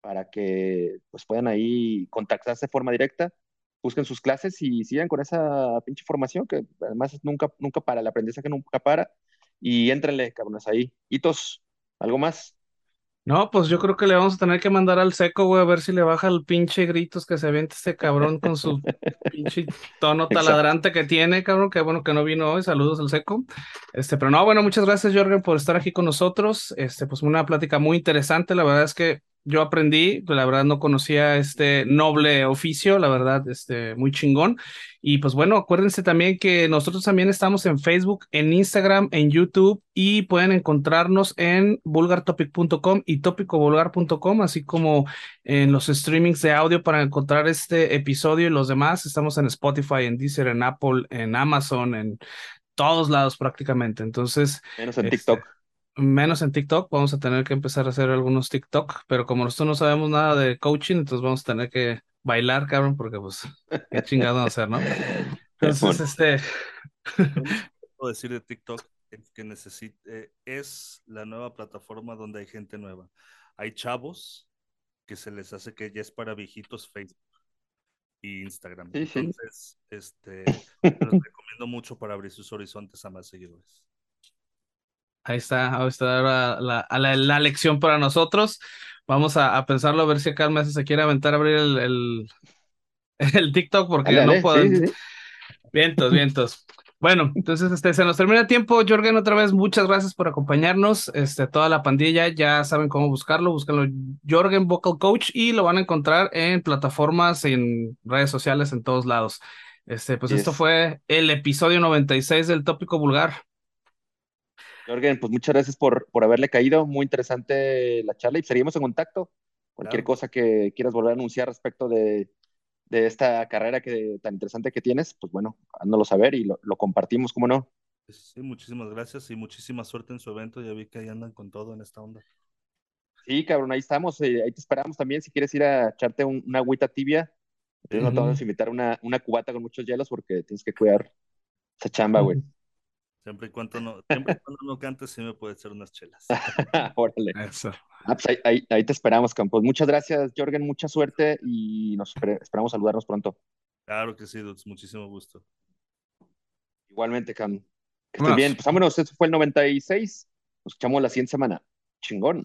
para que pues puedan ahí contactarse de forma directa, busquen sus clases y sigan con esa pinche formación que además nunca, nunca para, el aprendizaje nunca para, y éntrenle, cabrones, ahí. Hitos, ¿algo más? No, pues yo creo que le vamos a tener que mandar al seco, güey, a ver si le baja el pinche gritos que se avienta este cabrón con su pinche tono taladrante que tiene, cabrón, que bueno que no vino hoy. Saludos al seco. Este, pero no, bueno, muchas gracias, Jorgen, por estar aquí con nosotros. Este, pues una plática muy interesante. La verdad es que yo aprendí, la verdad no conocía este noble oficio, la verdad, este, muy chingón. Y pues bueno, acuérdense también que nosotros también estamos en Facebook, en Instagram, en YouTube y pueden encontrarnos en vulgartopic.com y topicovulgar.com, así como en los streamings de audio para encontrar este episodio y los demás. Estamos en Spotify, en Deezer, en Apple, en Amazon, en todos lados prácticamente. Entonces. Menos en TikTok. Menos en TikTok, vamos a tener que empezar a hacer algunos TikTok, pero como nosotros no sabemos nada de coaching, entonces vamos a tener que bailar, cabrón, porque pues, qué chingado hacer, ¿no? Entonces, este... puedo decir de TikTok es que necesite, eh, es la nueva plataforma donde hay gente nueva. Hay chavos que se les hace que ya es para viejitos Facebook y Instagram. Entonces, este, los recomiendo mucho para abrir sus horizontes a más seguidores. Ahí está, ahí está la, la, la, lección para nosotros. Vamos a, pensarlo, a ver si acá el se quiere aventar a abrir el, el, el TikTok, porque no pueden. Vientos, vientos. Bueno, entonces este, se nos termina el tiempo. Jorgen, otra vez, muchas gracias por acompañarnos. Este, toda la pandilla, ya saben cómo buscarlo. Búsquenlo Jorgen Vocal Coach y lo van a encontrar en plataformas, en redes sociales, en todos lados. Este, pues esto fue el episodio 96 del Tópico Vulgar. Jorgen, pues muchas gracias por, por haberle caído. Muy interesante la charla y seguimos en contacto. Cualquier cosa que quieras volver a anunciar respecto de, de esta carrera que, tan interesante que tienes, pues bueno, hándolo saber y lo, lo compartimos, ¿cómo no? Sí, muchísimas gracias y muchísima suerte en su evento. Ya vi que ahí andan con todo en esta onda. Sí, cabrón, ahí estamos. Eh, ahí te esperamos también. Si quieres ir a echarte una agüita tibia, entonces no te vamos a invitar una, una cubata con muchos hielos porque tienes que cuidar esa chamba, güey. Siempre y cuando no, siempre cuando no cantes, sí me puede echar unas chelas. Órale. Eso. Ah, pues ahí, ahí, te esperamos, Campos. Muchas gracias, Jorgen. Mucha suerte y nos esperamos saludarnos pronto. Claro que sí. Muchísimo gusto. Igualmente, Cam. Que estés bien. Pues vámonos. Eso fue el 96. Nos escuchamos la siguiente semana. Chingón.